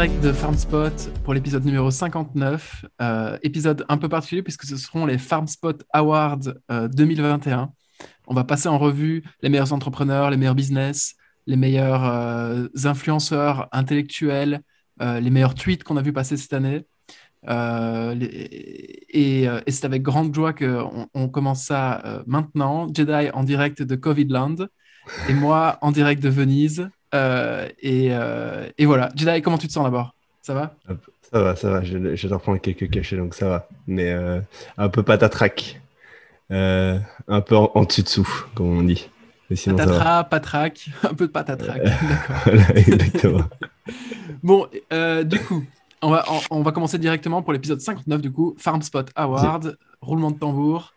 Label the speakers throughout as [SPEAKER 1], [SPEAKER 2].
[SPEAKER 1] direct de FarmSpot pour l'épisode numéro 59. Euh, épisode un peu particulier puisque ce seront les FarmSpot Awards 2021. Euh, On va passer en revue les meilleurs entrepreneurs, les meilleurs business, les meilleurs euh, influenceurs intellectuels, les meilleurs tweets qu'on a vu passer cette année. et, c'est avec grande joie qu'on on commence ça maintenant. Jedi en direct de Covidland et moi en direct de Venise. Euh, euh, et, voilà. Jedi, comment tu te sens d'abord? Ça va?
[SPEAKER 2] Ça va, ça va. Dois prendre quelques cachets, donc ça va. Mais euh, un peu patatrac. un peu en, dessus-dessous, comme on dit.
[SPEAKER 1] Patatra, patrac, un peu de patatrac. D'accord. exactement. bon, du coup, on va, on, va commencer directement pour l'épisode 59, du coup, FarmSpot Award, roulement de tambour.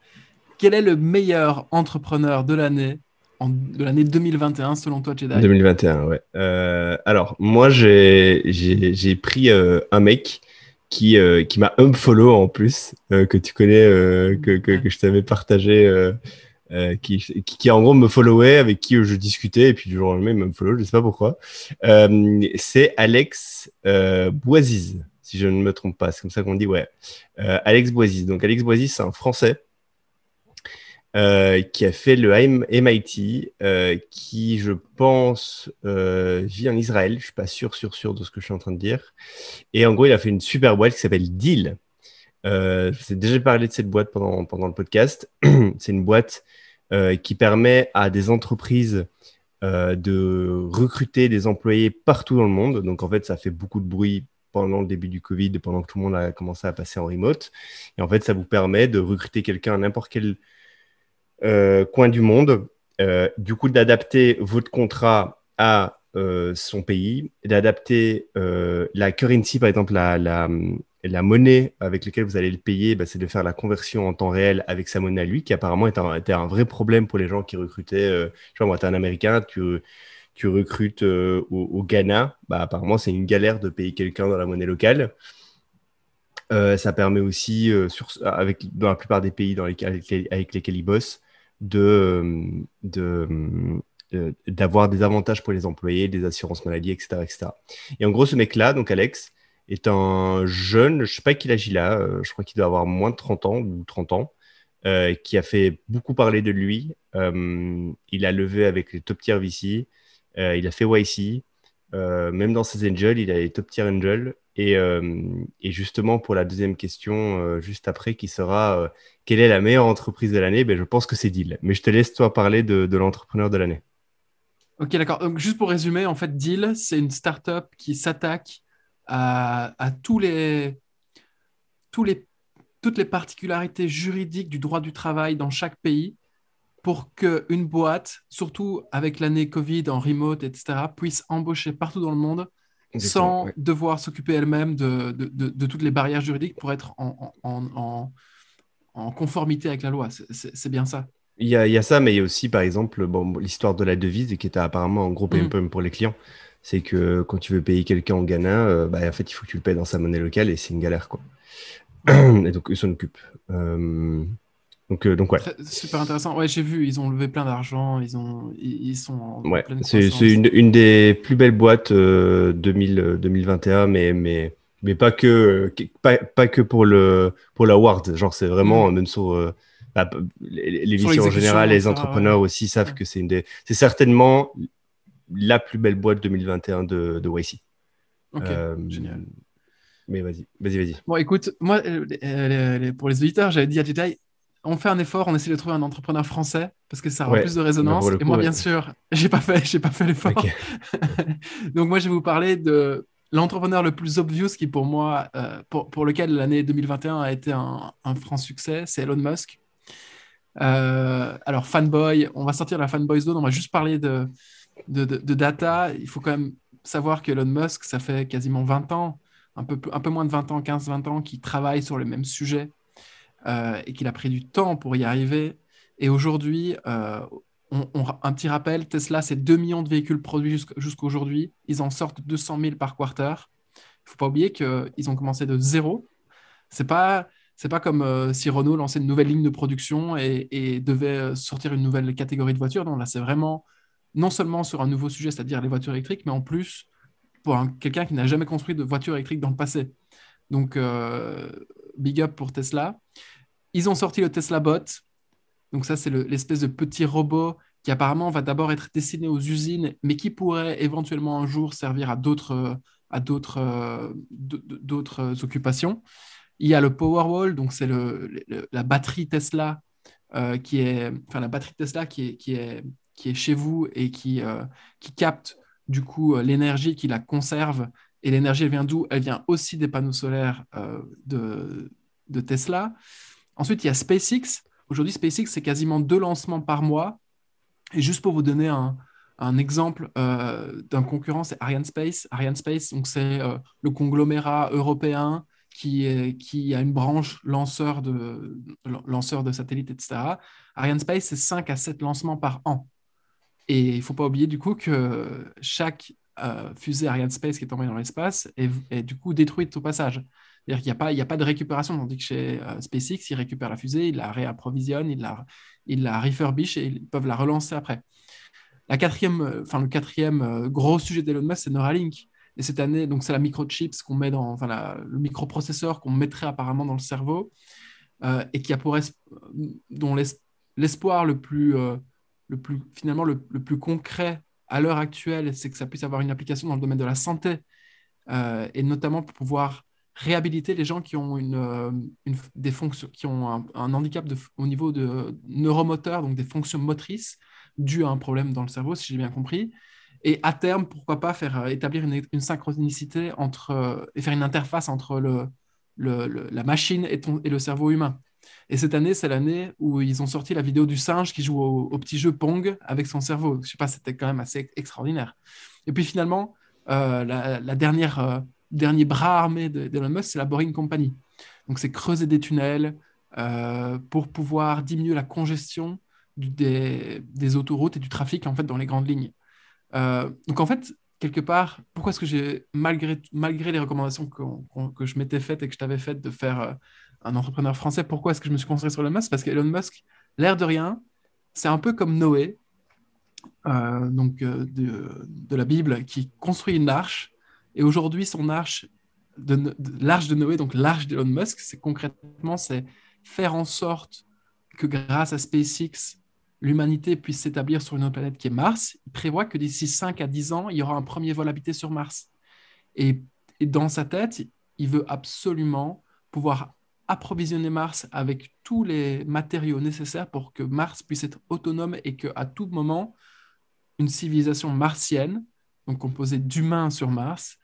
[SPEAKER 1] Quel est le meilleur entrepreneur de l'année? De l'année 2021 selon toi, Jedi?
[SPEAKER 2] 2021, ouais. Euh, alors, moi, j'ai pris euh, un mec qui, euh, qui m'a unfollow en plus, que tu connais, que, que, je t'avais partagé, qui, qui, en gros me followait, avec qui je discutais, et puis du jour au lendemain, il me follow, je sais pas pourquoi. C'est Alex Boisiz, si je ne me trompe pas, c'est comme ça qu'on dit, ouais. Alex Boisiz. Donc, Alex Boisiz, c'est un Français. Euh, qui a fait le MIT, euh, qui, je pense, euh, vit en Israël. Je suis pas sûr, sûr, sûr de ce que je suis en train de dire. Et en gros, il a fait une super boîte qui s'appelle Deal. J'ai déjà parlé de cette boîte pendant, pendant le podcast. C'est une boîte qui permet à des entreprises de recruter des employés partout dans le monde. Donc, en fait, ça fait beaucoup de bruit pendant le début du Covid, pendant que tout le monde a commencé à passer en remote. Et en fait, ça vous permet de recruter quelqu'un à n'importe quel coin du monde, euh, du coup d'adapter votre contrat à euh, son pays, d'adapter la currency, par exemple la, la, monnaie avec laquelle vous allez le payer, bah, c'est de faire la conversion en temps réel avec sa monnaie à lui, qui apparemment était un, vrai problème pour les gens qui recrutaient. Euh, vois, moi, tu es un Américain, tu, tu recrutes au, Ghana, bah, apparemment c'est une galère de payer quelqu'un dans la monnaie locale. ça permet aussi, avec, dans la plupart des pays dans lesquels, avec lesquels ils bossent, de, euh, d'avoir des avantages pour les employés, des assurances maladie, etc., etc. Et en gros, ce mec-là, donc Alex, est un jeune, je sais pas qui agit là, euh, je crois qu'il doit avoir moins de 30 ans ou 30 ans, euh, qui a fait beaucoup parler de lui. il a levé avec les top tier VC, il a fait YC, même dans ses angels, il a les top tier angels. Et, et justement, pour la deuxième question, juste après, qui sera quelle est la meilleure entreprise de l'année? Ben, Je pense que c'est Deal. Mais je te laisse toi parler de, l'entrepreneur de l'année.
[SPEAKER 1] Ok, d'accord. Donc, juste pour résumer, en fait, Deal, c'est une startup qui s'attaque à, tous les, toutes les particularités juridiques du droit du travail dans chaque pays pour qu'une boîte, surtout avec l'année Covid en remote, etc., puisse embaucher partout dans le monde sans devoir s'occuper elle-même de, de, toutes les barrières juridiques pour être en, en en conformité avec la loi. C'est bien ça.
[SPEAKER 2] Il y, a, il y, a, ça, mais il y a aussi, par exemple, bon, l'histoire de la devise qui était apparemment un gros pain mm. pour les clients. C'est que quand tu veux payer quelqu'un en Ghana, euh, bah, en fait, il faut que tu le payes dans sa monnaie locale et c'est une galère. Quoi. et donc, eux s'en occupent. Euh, donc, euh, donc, ouais.
[SPEAKER 1] Super intéressant. Ouais, j'ai vu, ils ont levé plein d'argent. Ils, ont, ils, sont en
[SPEAKER 2] ouais. C'est une, une, des plus belles boîtes 2000, 2021, mais. mais mais pas que, pas, pas, que pour le pour l'award. Genre, c'est vraiment mm. même sur euh, bah, l'émission en général, les entrepreneurs aussi savent que c'est une des, c'est certainement la plus belle boîte 2021 de, de YC.
[SPEAKER 1] Ok, euh, génial.
[SPEAKER 2] Mais vas-y, vas-y, vas-y.
[SPEAKER 1] Bon, écoute, moi, euh, pour les auditeurs, j'avais dit à Jedi, on fait un effort, on essaie de trouver un entrepreneur français parce que ça aura plus de résonance. et moi, bien sûr, j'ai pas fait, j'ai pas fait l'effort. Donc moi, je vais vous parler de l'entrepreneur le plus obvious qui pour moi, euh, pour, lequel l'année 2021 a été un, franc succès, c'est Elon Musk. Euh, alors fanboy, on va sortir la fanboy zone, on va juste parler de, de, data. Il faut quand même savoir que Elon Musk, ça fait quasiment 20 ans, un peu, un peu moins de 20 ans, 15-20 ans, qu'il travaille sur le même sujet euh, et qu'il a pris du temps pour y arriver. Et aujourd'hui, un petit rappel, Tesla, c'est 2 millions de véhicules produits jusqu'à aujourd'hui. Ils en sortent 200 000 par quarter. Il ne faut pas oublier qu'ils ont commencé de zéro. Ce n'est pas, pas comme euh, si Renault lançait une nouvelle ligne de production et, devait euh, sortir une nouvelle catégorie de voitures. Non, là, c'est vraiment non seulement sur un nouveau sujet, c'est-à-dire les voitures électriques, mais en plus pour quelqu'un qui n'a jamais construit de voiture électrique dans le passé. Donc, big up pour Tesla. Ils ont sorti le Tesla Bot. Donc ça, c'est l'espèce de petit robot qui apparemment va d'abord être destiné aux usines, mais qui pourrait éventuellement un jour servir à d'autres à d'autres d'autres occupations. Il y a le Powerwall, donc c'est le, la batterie Tesla euh, qui est, enfin la batterie Tesla qui est, qui est, qui est chez vous et qui, euh, qui capte du coup euh, l'énergie, qui la conserve. Et l'énergie, elle vient d'où? Elle vient aussi des panneaux solaires de, de Tesla. Ensuite, il y a SpaceX. Aujourd'hui, SpaceX, c'est quasiment deux lancements par mois. Et juste pour vous donner un, un exemple d'un concurrent, c'est Ariane Space. Ariane Space, donc c'est le conglomérat européen qui, a une branche lanceur de, lanceur de satellites, etc. Ariane Space, c'est 5 à 7 lancements par an. Et il ne faut pas oublier du coup que chaque euh, fusée Ariane Space qui est envoyée dans l'espace est, du coup détruite au passage. C'est-à-dire qu'il n'y a, pas, a pas de récupération, tandis que chez euh, SpaceX, ils récupèrent la fusée, ils la réapprovisionnent, ils la, ils la refurbish et ils peuvent la relancer après. La quatrième, euh, enfin, le quatrième gros sujet d'Elon Musk, c'est Neuralink. Et cette année, donc c'est la microchips qu'on met dans, enfin le microprocesseur qu'on mettrait apparemment dans le cerveau et qui a pour dont l'espoir le plus, le plus finalement le, plus concret à l'heure actuelle, c'est que ça puisse avoir une application dans le domaine de la santé euh, et notamment pour pouvoir réhabiliter les gens qui ont une, des fonctions, qui ont un, handicap au niveau de neuromoteur, donc des fonctions motrices dues à un problème dans le cerveau, si j'ai bien compris. Et à terme, pourquoi pas faire euh, établir une, synchronicité entre, euh, et faire une interface entre le, la machine et, le cerveau humain. Et cette année, c'est l'année où ils ont sorti la vidéo du singe qui joue au, petit jeu Pong avec son cerveau. Je sais pas, c'était quand même assez extraordinaire. Et puis finalement, euh, la, dernière, dernier bras armé d'Elon Musk, c'est la Boring Company. Donc c'est creuser des tunnels pour pouvoir diminuer la congestion des, des, autoroutes et du trafic en fait dans les grandes lignes. Euh, donc en fait, quelque part, pourquoi est-ce que j'ai, malgré, malgré les recommandations que je m'étais faites et que je t'avais faites de faire euh, un entrepreneur français, pourquoi est-ce que je me suis concentré sur Elon Musk? Parce qu'Elon Musk, l'air de rien, c'est un peu comme Noé, euh, donc de, de, la Bible, qui construit une arche. Et aujourd'hui, son arche, de, l'arche de Noé, donc l'arche d'Elon Musk, c'est concrètement, c'est faire en sorte que grâce à SpaceX, l'humanité puisse s'établir sur une autre planète qui est Mars, il prévoit que d'ici 5 à 10 ans, il y aura un premier vol habité sur Mars. Et, dans sa tête, il veut absolument pouvoir approvisionner Mars avec tous les matériaux nécessaires pour que Mars puisse être autonome et qu'à tout moment, une civilisation martienne, donc composée d'humains sur Mars,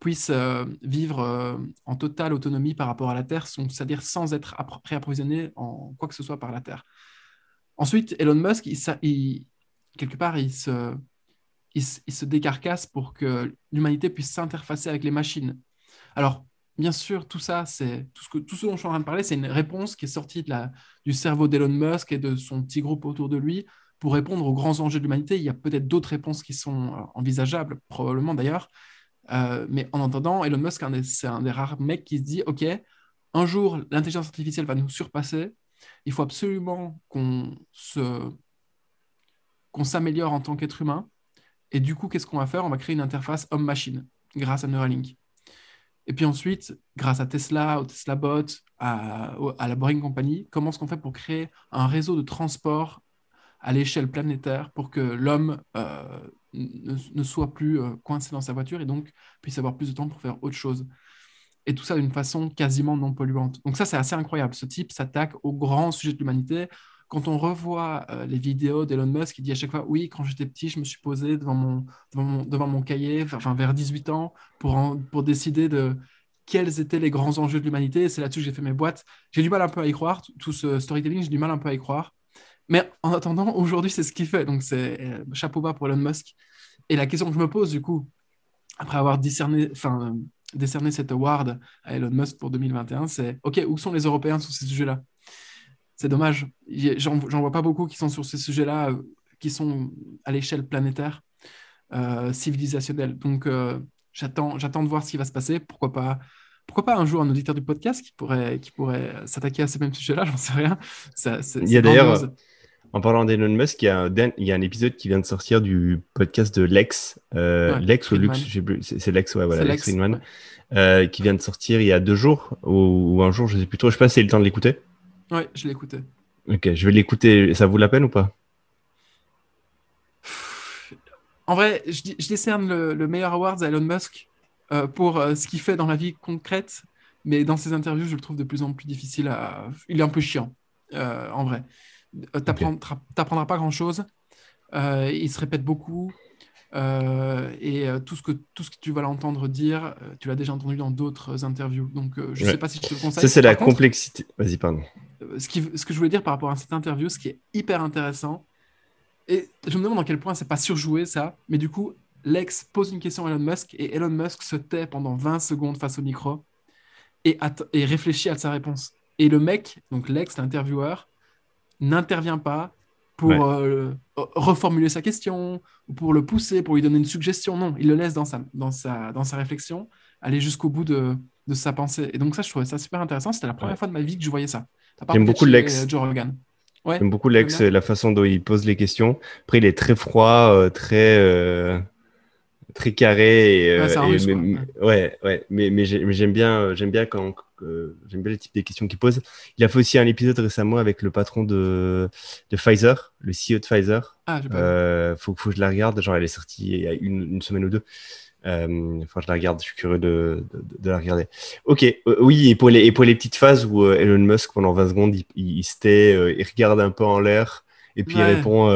[SPEAKER 1] puisse euh, vivre euh, en totale autonomie par rapport à la Terre, c'est-à-dire sans être réapprovisionnée en quoi que ce soit par la Terre. Ensuite, Elon Musk, quelque part, il se, décarcasse pour que l'humanité puisse s'interfacer avec les machines. Alors, bien sûr, tout ça, c'est tout ce, tout dont je suis en train de parler, c'est une réponse qui est sortie du cerveau d'Elon Musk et de son petit groupe autour de lui pour répondre aux grands enjeux de l'humanité. Il y a peut-être d'autres réponses qui sont euh, envisageables, probablement d'ailleurs. Euh, mais en entendant, Elon Musk, c'est un des rares mecs qui se dit, OK, un jour, l'intelligence artificielle va nous surpasser, il faut absolument qu'on s'améliore en tant qu'être humain. Et du coup, qu'est-ce qu'on va faire? On va créer une interface homme-machine grâce à Neuralink. Et puis ensuite, grâce à Tesla, au Tesla Bot, à, à la Boring Company, comment est-ce qu'on fait pour créer un réseau de transport à l'échelle planétaire pour que l'homme euh, ne, soit plus euh, coincé dans sa voiture et donc puisse avoir plus de temps pour faire autre chose? Et tout ça d'une façon quasiment non polluante. Donc ça, c'est assez incroyable. Ce type s'attaque au grand sujet de l'humanité. Quand on revoit euh, les vidéos d'Elon Musk, il dit à chaque fois, oui, quand j'étais petit, je me suis posé devant mon, devant mon, cahier, enfin vers 18 ans, pour, pour décider de quels étaient les grands enjeux de l'humanité. C'est là-dessus que j'ai fait mes boîtes. J'ai du mal un peu à y croire, tout ce storytelling, j'ai du mal un peu à y croire. Mais en attendant, aujourd'hui, c'est ce qu'il fait. Donc c'est euh, chapeau bas pour Elon Musk. Et la question que je me pose, du coup, après avoir discerné, enfin, décerner cet award à Elon Musk pour 2021, c'est OK, où sont les Européens sur ces sujets-là? C'est dommage. J'en vois pas beaucoup qui sont sur ces sujets-là, euh, qui sont à l'échelle planétaire, euh, civilisationnelle. Donc, euh, j'attends de voir ce qui va se passer. Pourquoi pas, pourquoi pas un jour un auditeur du podcast qui pourrait, qui pourrait s'attaquer à ces mêmes sujets-là? J'en sais rien.
[SPEAKER 2] il y a d'ailleurs. En parlant d'Elon Musk, il y, a un, il y, a un, épisode qui vient de sortir du podcast de Lex. Euh, Lex ou Lux, c'est Lex, ouais, voilà, Lex, Friedman, euh, qui vient de sortir il y a deux jours ou, un jour, je sais plus trop. Je sais pas si c'est le temps de l'écouter.
[SPEAKER 1] Ouais, je écouté.
[SPEAKER 2] Ok, je vais l'écouter. Ça vaut la peine ou pas?
[SPEAKER 1] En vrai, je, je décerne le, meilleur award à Elon Musk euh, pour ce qu'il fait dans la vie concrète, mais dans ses interviews, je le trouve de plus en plus difficile à. Il est un peu chiant, en vrai. Euh, tu n'apprendras pas grand-chose. Euh, il se répète beaucoup. Euh, et tout, ce que, tout ce que tu vas l'entendre dire, tu l'as déjà entendu dans d'autres interviews. Donc, je ne sais pas si je te le conseille.
[SPEAKER 2] Ça, c'est la complexité. Vas-y, pardon.
[SPEAKER 1] Ce, qui, ce que je voulais dire par rapport à cette interview, ce qui est hyper intéressant, et je me demande dans quel point c'est pas surjoué ça, mais du coup, Lex pose une question à Elon Musk et Elon Musk se tait pendant 20 secondes face au micro et, et réfléchit à sa réponse. Et le mec, donc Lex, l'intervieweur, n'intervient pas pour euh, reformuler sa question, pour le pousser, pour lui donner une suggestion. Non, il le laisse dans sa, dans sa, dans sa réflexion, aller jusqu'au bout de, de, sa pensée. Et donc ça, je trouvais ça super intéressant. C'était la première fois de ma vie que je voyais ça.
[SPEAKER 2] J'aime beaucoup Lex. Joe Rogan. Ouais, J'aime beaucoup Lex, la façon dont il pose les questions. Après, il est très froid, euh, très... Euh, très carré. Et, ouais, ouais, mais, mais j'aime bien, j'aime bien quand, j'aime bien le type des questions qu'il pose. Il a fait aussi un épisode récemment avec le patron de, de Pfizer, le CEO de Pfizer. Ah, euh, faut, faut que je la regarde. Genre, elle est sortie il y a une, une semaine ou deux. Euh, enfin, je la regarde, je suis curieux de, de, la regarder. Ok, euh, oui, et pour, les, et pour les petites phases où euh, Elon Musk, pendant 20 secondes, il, il, se tait, il regarde un peu en l'air, et puis il répond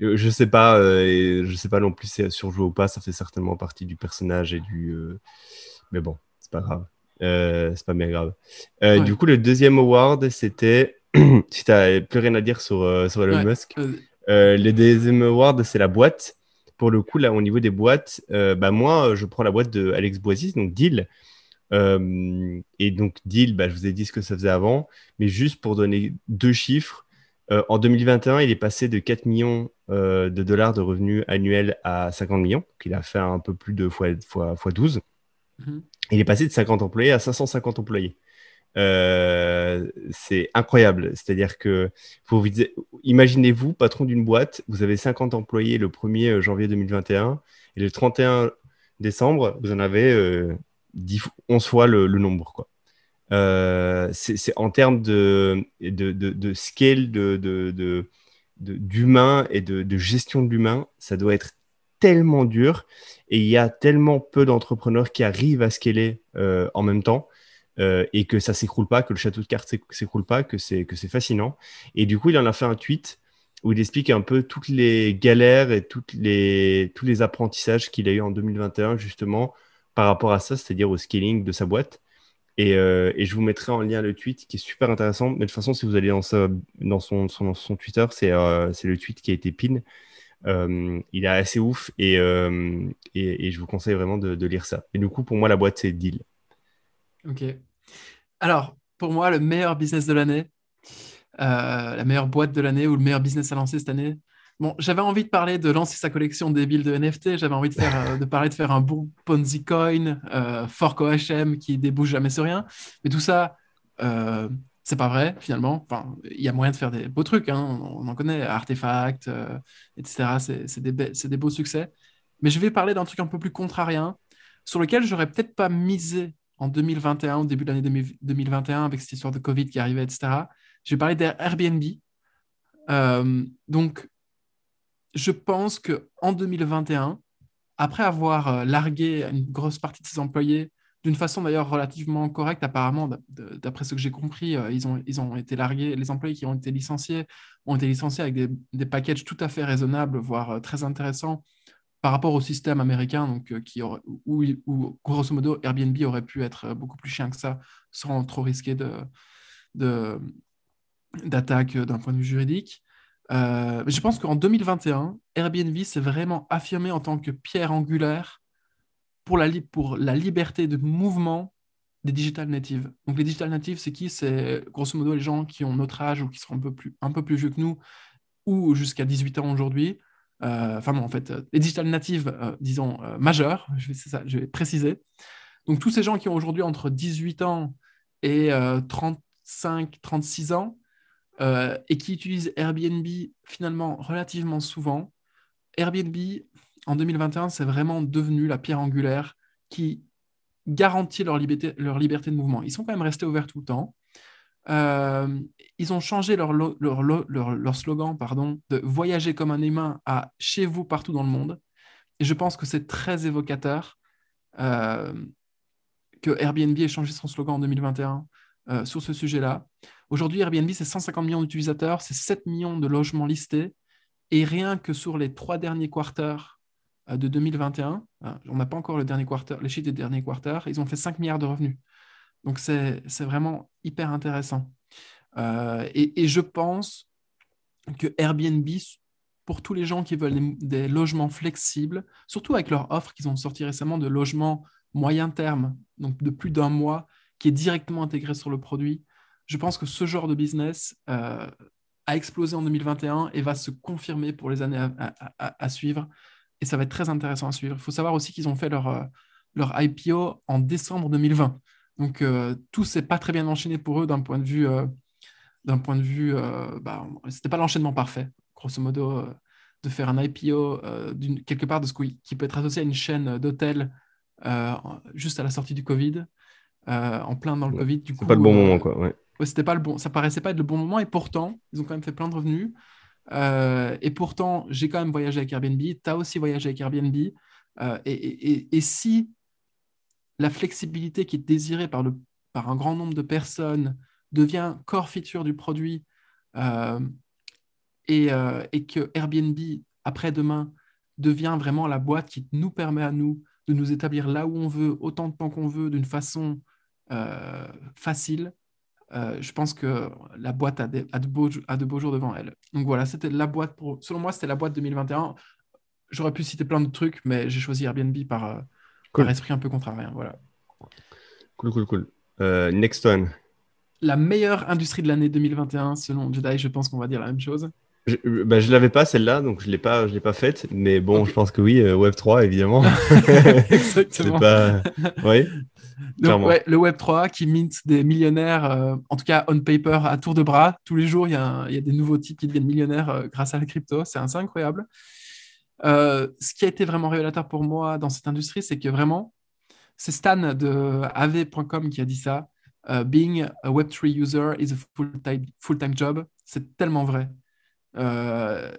[SPEAKER 2] je sais pas, je sais pas non plus si c'est surjoué ou pas, ça fait certainement partie du personnage et du. mais bon, c'est pas grave. Euh, c'est pas bien grave. Euh, du coup, le deuxième award, c'était. si t'as plus rien à dire sur, euh, sur Elon Musk, le deuxième award, c'est la boîte. Pour le coup, là, au niveau des boîtes, bah, moi, je prends la boîte de Alex Boisis, donc Deal. et donc, Deal, bah, je vous ai dit ce que ça faisait avant, mais juste pour donner deux chiffres. En 2021, il est passé de 4 millions de dollars de revenus annuels à 50 millions. Donc, il a fait un peu plus de fois, fois, fois 12 il est passé de 50 employés à 550 employés. Euh, c'est incroyable. C'est-à-dire que, imaginez-vous, patron d'une boîte, vous avez 50 employés le 1er euh, janvier 2021 et le 31 décembre, vous en avez 10, euh, 11 fois le, nombre. Quoi. C'est en termes de, de, de, scale d'humain et de, gestion de l'humain, ça doit être tellement dur et il y a tellement peu d'entrepreneurs qui arrivent à scaler euh, en même temps euh, et que ça s'écroule pas, que le château de cartes s'écroule pas, que c'est que c'est fascinant. Et du coup, il en a fait un tweet où il explique un peu toutes les galères et toutes les, tous les apprentissages qu'il a eu en 2021 justement par rapport à ça, c'est-à-dire au scaling de sa boîte. Et, euh, et, je vous mettrai en lien le tweet qui est super intéressant. Mais de toute façon, si vous allez dans, son, Twitter, c'est le tweet qui a été pin. Euh, il est assez ouf euh, et, je vous conseille vraiment de, lire ça. Et du coup, pour moi, la boîte, c'est Deal.
[SPEAKER 1] Ok. Alors, pour moi, le meilleur business de l'année, euh, la meilleure boîte de l'année ou le meilleur business à lancer cette année. Bon, j'avais envie de parler de lancer sa collection débile de NFT. J'avais envie de, faire, de parler de faire un bon Ponzi Coin, fork OHM qui débouche jamais sur rien. Mais tout ça, c'est pas vrai finalement. Enfin, il y a moyen de faire des beaux trucs, hein. on, en connaît, Artefact, euh, etc. C'est des, des, beaux succès. Mais je vais parler d'un truc un peu plus contrarien, sur lequel j'aurais peut-être pas misé en 2021, au début de l'année 2021, avec cette histoire de Covid qui arrivait, etc. Je vais parler d'Airbnb. Euh, donc, je pense qu'en 2021, après avoir euh, largué une grosse partie de ses employés d'une façon d'ailleurs relativement correcte, apparemment, d'après ce que j'ai compris, euh, ils, ont, été largués, les employés qui ont été licenciés ont été licenciés avec des, des packages tout à fait raisonnables, voire euh, très intéressants par rapport au système américain, donc, qui où, grosso modo Airbnb aurait pu être beaucoup plus chien que ça sans trop risquer de, d'attaque d'un point de vue juridique. Je pense qu'en 2021, Airbnb s'est vraiment affirmé en tant que pierre angulaire pour la, liberté de mouvement des digital natives. Donc les digital natives, c'est qui? C'est grosso modo les gens qui ont notre âge ou qui sont un peu plus, vieux que nous ou jusqu'à 18 ans aujourd'hui. Euh, enfin non, en fait, les digital natives, euh, disons, euh, majeurs, je vais, ça, je vais préciser. Donc tous ces gens qui ont aujourd'hui entre 18 ans et 35, 36 ans, et qui utilisent Airbnb finalement relativement souvent. Airbnb, en 2021, c'est vraiment devenu la pierre angulaire qui garantit leur liberté, leur liberté de mouvement. Ils sont quand même restés ouverts tout le temps. Euh, ils ont changé leur, leur, leur, slogan pardon, de voyager comme un humain à chez vous partout dans le monde. Et je pense que c'est très évocateur euh, que Airbnb ait changé son slogan en 2021 euh, sur ce sujet-là. Aujourd'hui, Airbnb, c'est 150 millions d'utilisateurs, c'est 7 millions de logements listés. Et rien que sur les trois derniers quarters de 2021, on n'a pas encore le dernier les chiffres des derniers quarters, ils ont fait 5 milliards de revenus. Donc, c'est vraiment hyper intéressant. Euh, et, je pense que Airbnb, pour tous les gens qui veulent des, logements flexibles, surtout avec leur offre qu'ils ont sorti récemment de logements moyen terme, donc de plus d'un mois, qui est directement intégré sur le produit, je pense que ce genre de business euh, a explosé en 2021 et va se confirmer pour les années à, suivre. Et ça va être très intéressant à suivre. Il faut savoir aussi qu'ils ont fait leur, euh, leur IPO en décembre 2020. Donc euh, tout s'est pas très bien enchaîné pour eux d'un point de vue, euh, d'un point de vue, bah, c'était pas l'enchaînement parfait, grosso modo, de faire un IPO quelque part de ce qui peut être associé à une chaîne d'hôtels juste à la sortie du Covid, en plein dans le Covid.
[SPEAKER 2] Du coup, pas le bon moment quoi. Ouais.
[SPEAKER 1] C'était pas le bon, ça paraissait pas être le bon moment et pourtant ils ont quand même fait plein de revenus. et pourtant, j'ai quand même voyagé avec Airbnb. Tu as aussi voyagé avec Airbnb. et, si la flexibilité qui est désirée par, le, par un grand nombre de personnes devient core feature du produit euh, euh, et, que Airbnb, après-demain, devient vraiment la boîte qui nous permet à nous de nous établir là où on veut, autant de temps qu'on veut, d'une façon euh, je pense que la boîte a, de beaux, a de beaux jours devant elle. Donc voilà, c'était la boîte pour. Selon moi, c'était la boîte 2021. J'aurais pu citer plein de trucs, mais j'ai choisi Airbnb par, par esprit un peu contrarié. Voilà.
[SPEAKER 2] Cool, cool, cool. Euh, next one.
[SPEAKER 1] La meilleure industrie de l'année 2021, selon Jedi, je pense qu'on va dire la même chose.
[SPEAKER 2] Je ne bah, l'avais pas celle-là, donc je ne l'ai pas, pas faite. Mais bon, je pense que oui, euh, Web3, évidemment.
[SPEAKER 1] Exactement. Pas... Oui. le Web3 qui mint des millionnaires, euh, en tout cas on paper, à tour de bras. Tous les jours, il y, a, y a des nouveaux types qui deviennent millionnaires grâce à la crypto. C'est incroyable. Euh, ce qui a été vraiment révélateur pour moi dans cette industrie, c'est que vraiment, c'est Stan de AV.com qui a dit ça. Euh, being a Web3 user is a full-time full time job. C'est tellement vrai. Euh,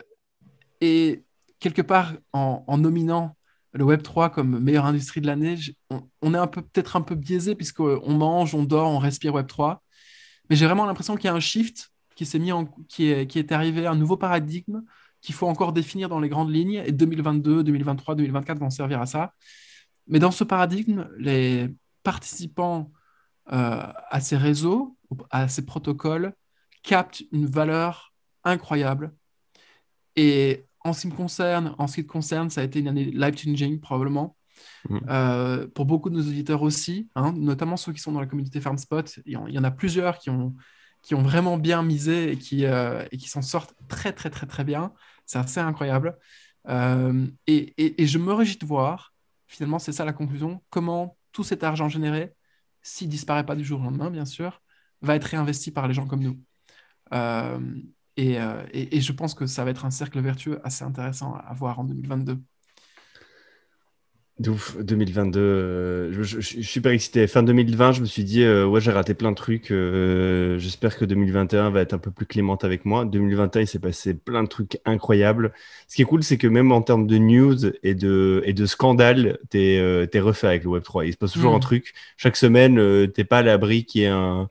[SPEAKER 1] et quelque part, en, nominant le Web3 comme meilleure industrie de l'année, on, est peut-être un peu biaisé puisqu'on mange, on dort, on respire Web3. Mais j'ai vraiment l'impression qu'il y a un shift qui s'est mis qui est, qui est arrivé, un nouveau paradigme qu'il faut encore définir dans les grandes lignes, et 2022, 2023, 2024 vont servir à ça. Mais dans ce paradigme, les participants euh, à ces réseaux, à ces protocoles, captent une valeur incroyable. Et en ce qui me concerne, en ce qui te concerne, ça a été une année life-changing probablement. Mmh. Euh, pour beaucoup de nos auditeurs aussi, hein, notamment ceux qui sont dans la communauté FarmSpot, il y en a plusieurs qui ont, qui ont vraiment bien misé et qui, euh, et qui s'en sortent très, très, très, très bien. C'est assez incroyable. Euh, et, et, je me réjouis de voir, finalement, c'est ça la conclusion, comment tout cet argent généré, s'il disparaît pas du jour au lendemain, bien sûr, va être réinvesti par les gens comme nous. Euh, et, et, je pense que ça va être un cercle vertueux assez intéressant à voir en 2022.
[SPEAKER 2] Ouf, 2022, euh, je, suis super excité. Fin 2020, je me suis dit, euh, ouais, j'ai raté plein de trucs. J'espère que 2021 va être un peu plus clémente avec moi. 2021, il s'est passé plein de trucs incroyables. Ce qui est cool, c'est que même en termes de news et de, et de scandales, t'es es refait avec le Web3. Il se passe toujours un mm. truc. Chaque semaine, t'es pas à l'abri qu'il y ait un,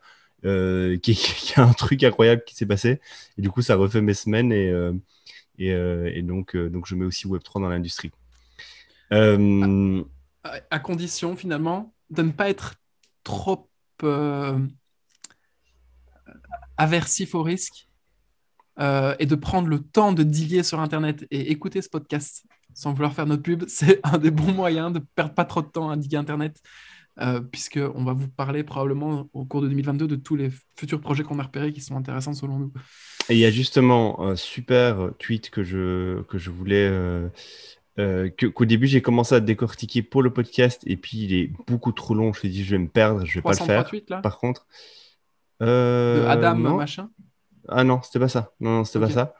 [SPEAKER 2] qui, qui a un truc incroyable qui s'est passé. Et du coup, ça refait mes semaines. Et, et, et donc, donc, je mets aussi Web3 dans l'industrie.
[SPEAKER 1] Euh, à, condition, finalement, de ne pas être trop euh, aversif au risque euh, et de prendre le temps de diguer sur Internet et écouter ce podcast sans vouloir faire notre pub, c'est un des bons moyens de perdre pas trop de temps à diguer Internet, puisque puisqu'on va vous parler probablement au cours de 2022 de tous les futurs projets qu'on a repérés qui sont intéressants selon nous.
[SPEAKER 2] Et il y a justement un super tweet que je, que je voulais euh, qu'au début j'ai commencé à décortiquer pour le podcast et puis il est beaucoup trop long. Je me suis dit je vais me perdre, je vais pas le faire. Là? Par contre,
[SPEAKER 1] euh, de Adam machin?
[SPEAKER 2] Ah non, c'était pas ça. Non, non c'était pas ça.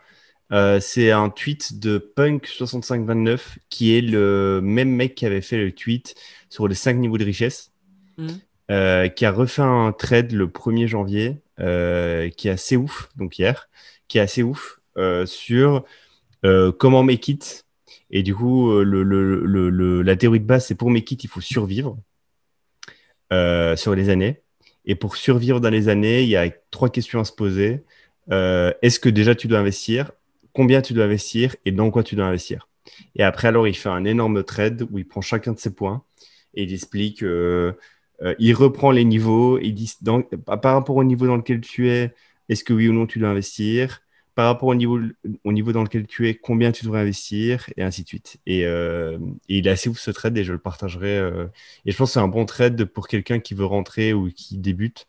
[SPEAKER 2] Euh, c'est un tweet de Punk6529 qui est le même mec qui avait fait le tweet sur les 5 niveaux de richesse, hmm. euh, qui a refait un trade le 1er janvier, euh, qui est assez ouf, donc hier, qui est assez ouf sur comment make it. Et du coup, le, la théorie de base, c'est pour make it, il faut survivre sur les années. Et pour survivre dans les années, il y a trois questions à se poser. Est-ce que déjà tu dois investir? Combien tu dois investir? Et dans quoi tu dois investir? Et après, alors, il fait un énorme trade où il prend chacun de ses points et il explique, euh, euh, il reprend les niveaux, il dit par rapport au niveau dans lequel tu es, est-ce que oui ou non tu dois investir? Par rapport au niveau, au niveau dans lequel tu es, combien tu devrais investir, et ainsi de suite. Et, euh, il est assez ouf ce trade et je le partagerai. et je pense que c'est un bon trade pour quelqu'un qui veut rentrer ou qui débute.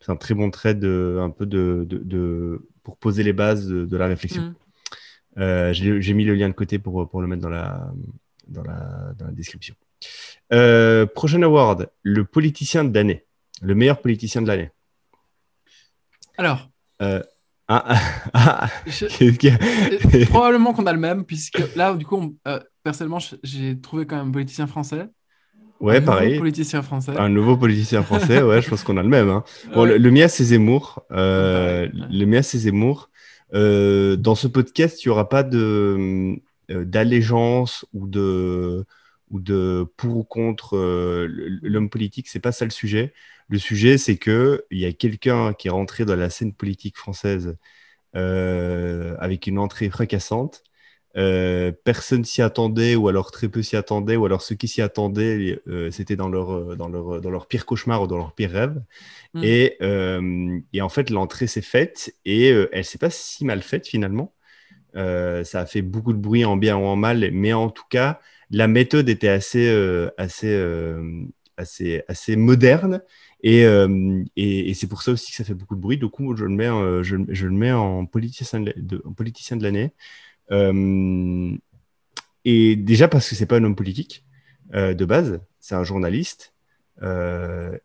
[SPEAKER 2] C'est un très bon trade un peu de, de, pour poser les bases de, la réflexion. Mm. J'ai mis le lien de côté pour, pour le mettre dans la, dans la, dans la description. Euh, prochain award, le politicien de l'année. Le meilleur politicien de l'année.
[SPEAKER 1] Alors. Euh, ah, ah, ah. probablement qu'on a le même, puisque là, du coup, personnellement, j'ai trouvé quand même un politicien français.
[SPEAKER 2] Ouais, un pareil.
[SPEAKER 1] politicien français.
[SPEAKER 2] Un nouveau politicien français, ouais, je pense qu'on a le même. Hein. Bon, le, le, mien, c'est Zemmour. Le mien, c'est Zemmour. Euh, dans ce podcast, il n'y aura pas de, euh, d'allégeance ou de, ou de pour ou contre euh, l'homme politique. C'est pas ça le sujet. Le sujet, c'est qu'il y a quelqu'un qui est rentré dans la scène politique française avec une entrée fracassante euh, personne s'y attendait, ou alors très peu s'y attendait, ou alors ceux qui s'y attendaient, euh, c'était dans leur, euh, dans, leur, dans leur pire cauchemar ou dans leur pire rêve. Mm. Et, et, en fait, l'entrée s'est faite et elle s'est pas si mal faite finalement. ça a fait beaucoup de bruit en bien ou en mal, mais en tout cas, la méthode était assez, assez, assez, assez moderne. Et, et, c'est pour ça aussi que ça fait beaucoup de bruit. Du coup, je le mets, je, je, le mets en politicien de, en l'année. Euh, et déjà parce que c'est pas un homme politique euh, de base, c'est un journaliste, euh,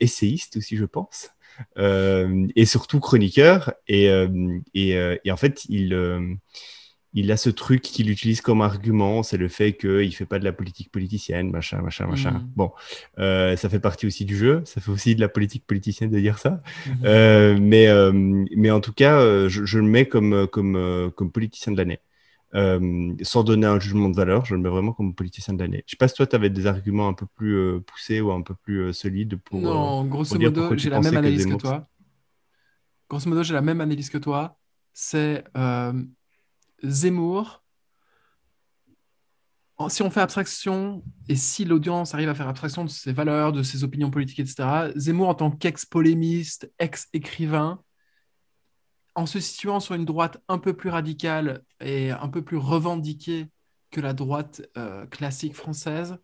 [SPEAKER 2] essayiste aussi, je pense. et surtout chroniqueur. Et en fait, il, il a ce truc qu'il utilise comme argument, c'est le fait qu'il ne fait pas de la politique politicienne, machin, machin, machin. Mm. Bon, ça fait partie aussi du jeu, ça fait aussi de la politique politicienne de dire ça. Mm-hmm. mais, mais en tout cas, je, je, le mets comme, comme, comme politicien de l'année. Euh, sans donner un jugement de valeur, je le mets vraiment comme politicien de l'année. Je sais pas si toi, tu avais des arguments un peu plus euh, poussés ou un peu plus euh, solides pour.
[SPEAKER 1] Non, grosso modo, j'ai la même analyse que, toi. Grosso modo, j'ai la même analyse que toi. C'est Zemmour. Si on fait abstraction et si l'audience arrive à faire abstraction de ses valeurs, de ses opinions politiques, etc., Zemmour en tant qu'ex-polémiste, ex-écrivain, en se situant sur une droite un peu plus radicale et un peu plus revendiquée que la droite euh, classique française,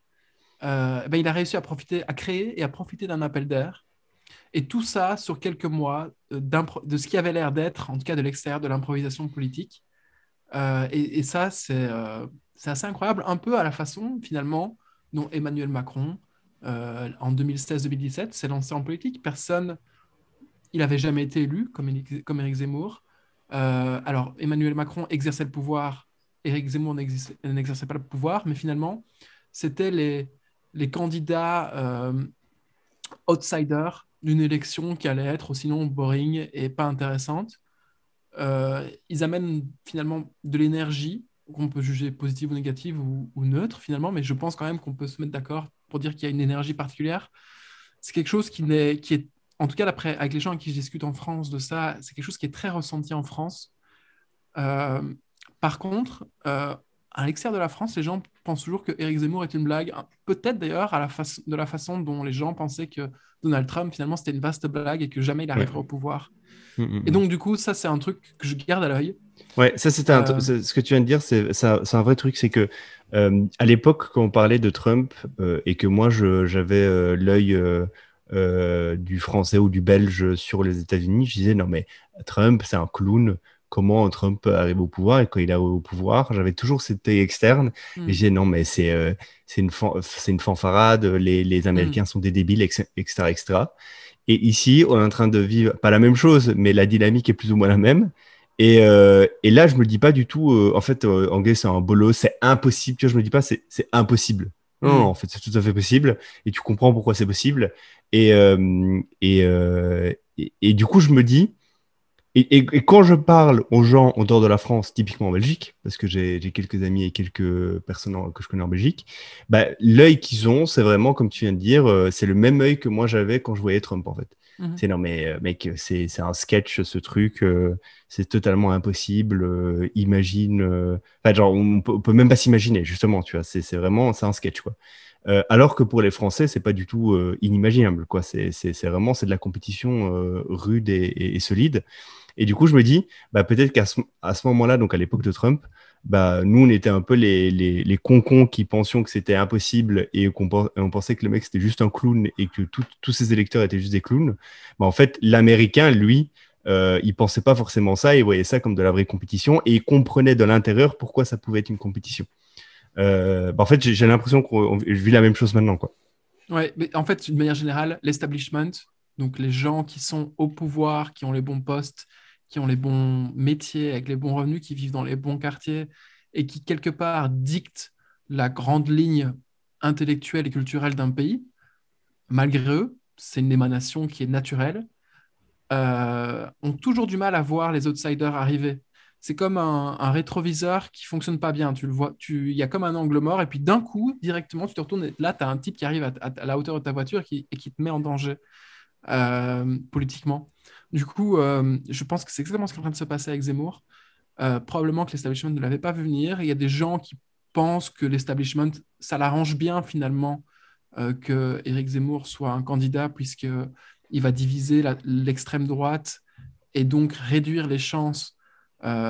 [SPEAKER 1] euh, ben, il a réussi à profiter, à créer et à profiter d'un appel d'air. Et tout ça sur quelques mois euh, de ce qui avait l'air d'être, en tout cas de l'extérieur, de l'improvisation politique. Et, ça, c'est assez incroyable, un peu à la façon, finalement, dont Emmanuel Macron, en 2016-2017, s'est lancé en politique. Personne il n'avait jamais été élu comme, Éric Zemmour. Euh, alors, Emmanuel Macron exerçait le pouvoir, Éric Zemmour n'exerçait pas le pouvoir, mais finalement, c'était les, les candidats euh, outsiders d'une élection qui allait être sinon boring et pas intéressante. Euh, ils amènent finalement de l'énergie qu'on peut juger positive ou négative ou, neutre finalement, mais je pense quand même qu'on peut se mettre d'accord pour dire qu'il y a une énergie particulière. C'est quelque chose qui, est, en tout cas, après, avec les gens avec qui je discute en France de ça, c'est quelque chose qui est très ressenti en France. Euh, par contre, euh, à l'extérieur de la France, les gens pensent toujours que Eric Zemmour est une blague. Peut-être d'ailleurs à la de la façon dont les gens pensaient que Donald Trump, finalement, c'était une vaste blague et que jamais il arriverait au pouvoir. Mm, mm, et mm. donc, du coup, ça, c'est un truc que je garde à l'œil.
[SPEAKER 2] Ouais, ça, c'était euh... ce que tu viens de dire, c'est un vrai truc, c'est que euh, à l'époque, quand on parlait de Trump euh, et que moi, j'avais l'œil euh, du français ou du belge sur les États-Unis, je disais non mais Trump c'est un clown comment Trump arrive au pouvoir et quand il est au pouvoir, j'avais toujours cette œil externe et hmm. j'ai non mais c'est euh, c'est une c'est une fanfarade, les, les Américains hmm. sont des débiles, etc., etc. Et ici, on est en train de vivre pas la même chose, mais la dynamique est plus ou moins la même. Et, euh, et là, je me dis pas du tout, euh, en fait, anglais c'est un bolo, c'est impossible. Tu vois, je me dis pas, c'est impossible. Non, non, en fait, c'est tout à fait possible. Et tu comprends pourquoi c'est possible. Et, et, et, et, du coup, je me dis, et, quand je parle aux gens en dehors de la France, typiquement en Belgique, parce que j'ai quelques amis et quelques personnes que je connais en Belgique, bah, l'œil qu'ils ont, c'est vraiment, comme tu viens de dire, euh, c'est le même œil que moi j'avais quand je voyais Trump, en fait. Mhm. C'est non, mais euh, mec, c'est un sketch, ce truc, euh, c'est totalement impossible. imagine. Enfin, genre, on peut, peut même pas s'imaginer, justement, tu vois. C'est vraiment, c'est un sketch, quoi. alors que pour les Français, c'est pas du tout inimaginable, quoi. C'est vraiment, c'est de la compétition rude et, et solide. Et du coup, je me dis, bah, peut-être qu'à ce, à ce moment-là, donc à l'époque de Trump, bah, nous, on était un peu les, les, les concons qui pensions que c'était impossible et qu'on on pensait que le mec, c'était juste un clown et que tous ses électeurs étaient juste des clowns. Bah, en fait, l'Américain, lui, euh, il pensait pas forcément ça, il voyait ça comme de la vraie compétition et il comprenait de l'intérieur pourquoi ça pouvait être une compétition. Euh, bah, en fait, j'ai l'impression que je vis la même chose maintenant. Quoi.
[SPEAKER 1] Ouais, mais en fait, d'une manière générale, l'establishment, donc les gens qui sont au pouvoir, qui ont les bons postes, qui ont les bons métiers, avec les bons revenus, qui vivent dans les bons quartiers et qui, quelque part, dictent la grande ligne intellectuelle et culturelle d'un pays, malgré eux, c'est une émanation qui est naturelle, euh, ont toujours du mal à voir les outsiders arriver. C'est comme un, rétroviseur qui fonctionne pas bien. Tu le vois, il y a comme un angle mort, et puis d'un coup, directement, tu te retournes, et là, tu as un type qui arrive à, la hauteur de ta voiture et qui te met en danger euh, politiquement. Du coup, euh, je pense que c'est exactement ce qui est en train de se passer avec Zemmour. Euh, probablement que l'establishment ne l'avait pas vu venir. Il y a des gens qui pensent que l'establishment, ça l'arrange bien finalement euh, que Éric Zemmour soit un candidat puisqu'il va diviser l'extrême droite et donc réduire les chances d'un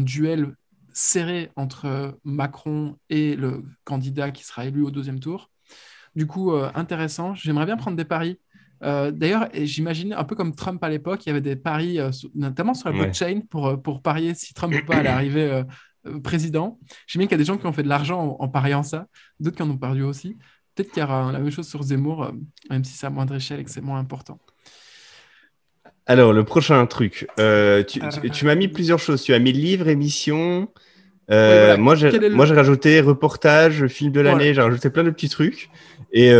[SPEAKER 1] duel serré entre Macron et le candidat qui sera élu au deuxième tour. Du coup, intéressant. J'aimerais bien prendre des paris euh, d'ailleurs, j'imagine un peu comme Trump à l'époque, il y avait des paris, euh, notamment sur la blockchain, pour, euh, pour parier si Trump ou pas allait arriver président. J'imagine qu'il y a des gens qui ont fait de l'argent en, pariant ça, d'autres qui en ont perdu aussi. Peut-être qu'il y aura la même chose sur Zemmour, même si c'est à moindre échelle et que c'est moins important.
[SPEAKER 2] Alors, le prochain truc, tu, m'as mis plusieurs choses. Tu as mis livre, émission. Moi, j'ai rajouté reportage, film de l'année, j'ai rajouté plein de petits trucs. Et,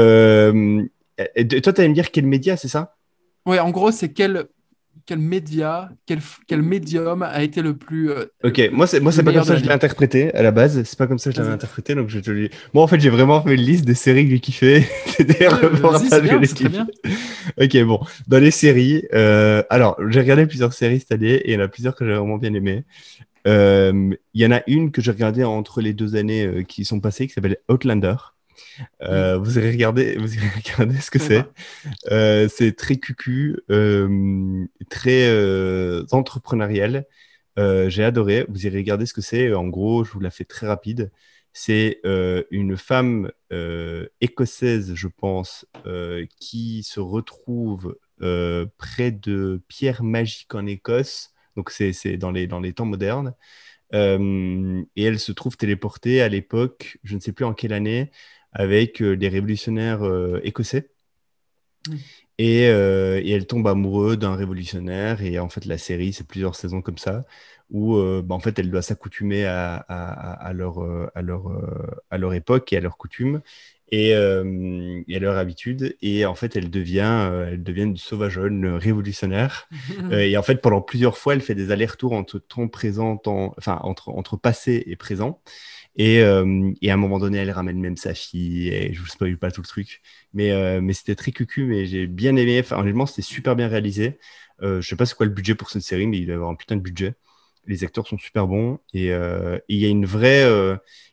[SPEAKER 2] et toi, tu allais me dire quel média, c'est ça?
[SPEAKER 1] Oui, en gros, c'est quel, quel média, quel, quel médium a été le plus. Euh,
[SPEAKER 2] ok, moi, c'est, moi, c'est pas comme ça que je l'ai interprété à la base. C'est pas comme ça que je l'avais interprété. Donc, je te dis. Moi, en fait, j'ai vraiment fait une liste des séries que j'ai kiffé. des reportages que j'ai. Ok, bon. Dans les séries, euh, alors, j'ai regardé plusieurs séries cette année et il y en a plusieurs que j'ai vraiment bien aimées. Euh, il y en a une que j'ai regardée entre les deux années qui sont passées qui s'appelle Outlander. Euh, vous, allez regarder, vous allez regarder ce que c'est. Euh, c'est très cucu, euh, très entrepreneurial. J'ai adoré. Vous irez regarder ce que c'est. En gros, je vous la fais très rapide. C'est une femme écossaise, je pense, qui se retrouve près de pierres magiques en Écosse. Donc, c'est dans les, dans les temps modernes. et elle se trouve téléportée à l'époque, je ne sais plus en quelle année, avec euh, des révolutionnaires euh, écossais. Et, euh, et, elle tombe amoureuse d'un révolutionnaire. Et en fait, la série, c'est plusieurs saisons comme ça, où bah, en fait, elle doit s'accoutumer à, à, leur, à, leur, à leur époque et à leurs coutumes et, et, à leur habitude. Et en fait, elle devient, elle devient une sauvageonne révolutionnaire. et en fait, pendant plusieurs fois, elle fait des allers-retours entre temps présent, enfin, entre, entre passé et présent. Et, euh, et, à un moment donné, elle ramène même sa fille. Et je vous spoil pas tout le truc. Mais, euh, mais c'était très cucu, mais j'ai bien aimé. Enfin, honnêtement, c'était super bien réalisé. Euh, je sais pas c'est quoi le budget pour cette série, mais il doit y avoir un putain de budget. Les acteurs sont super bons. Et il y a une vraie,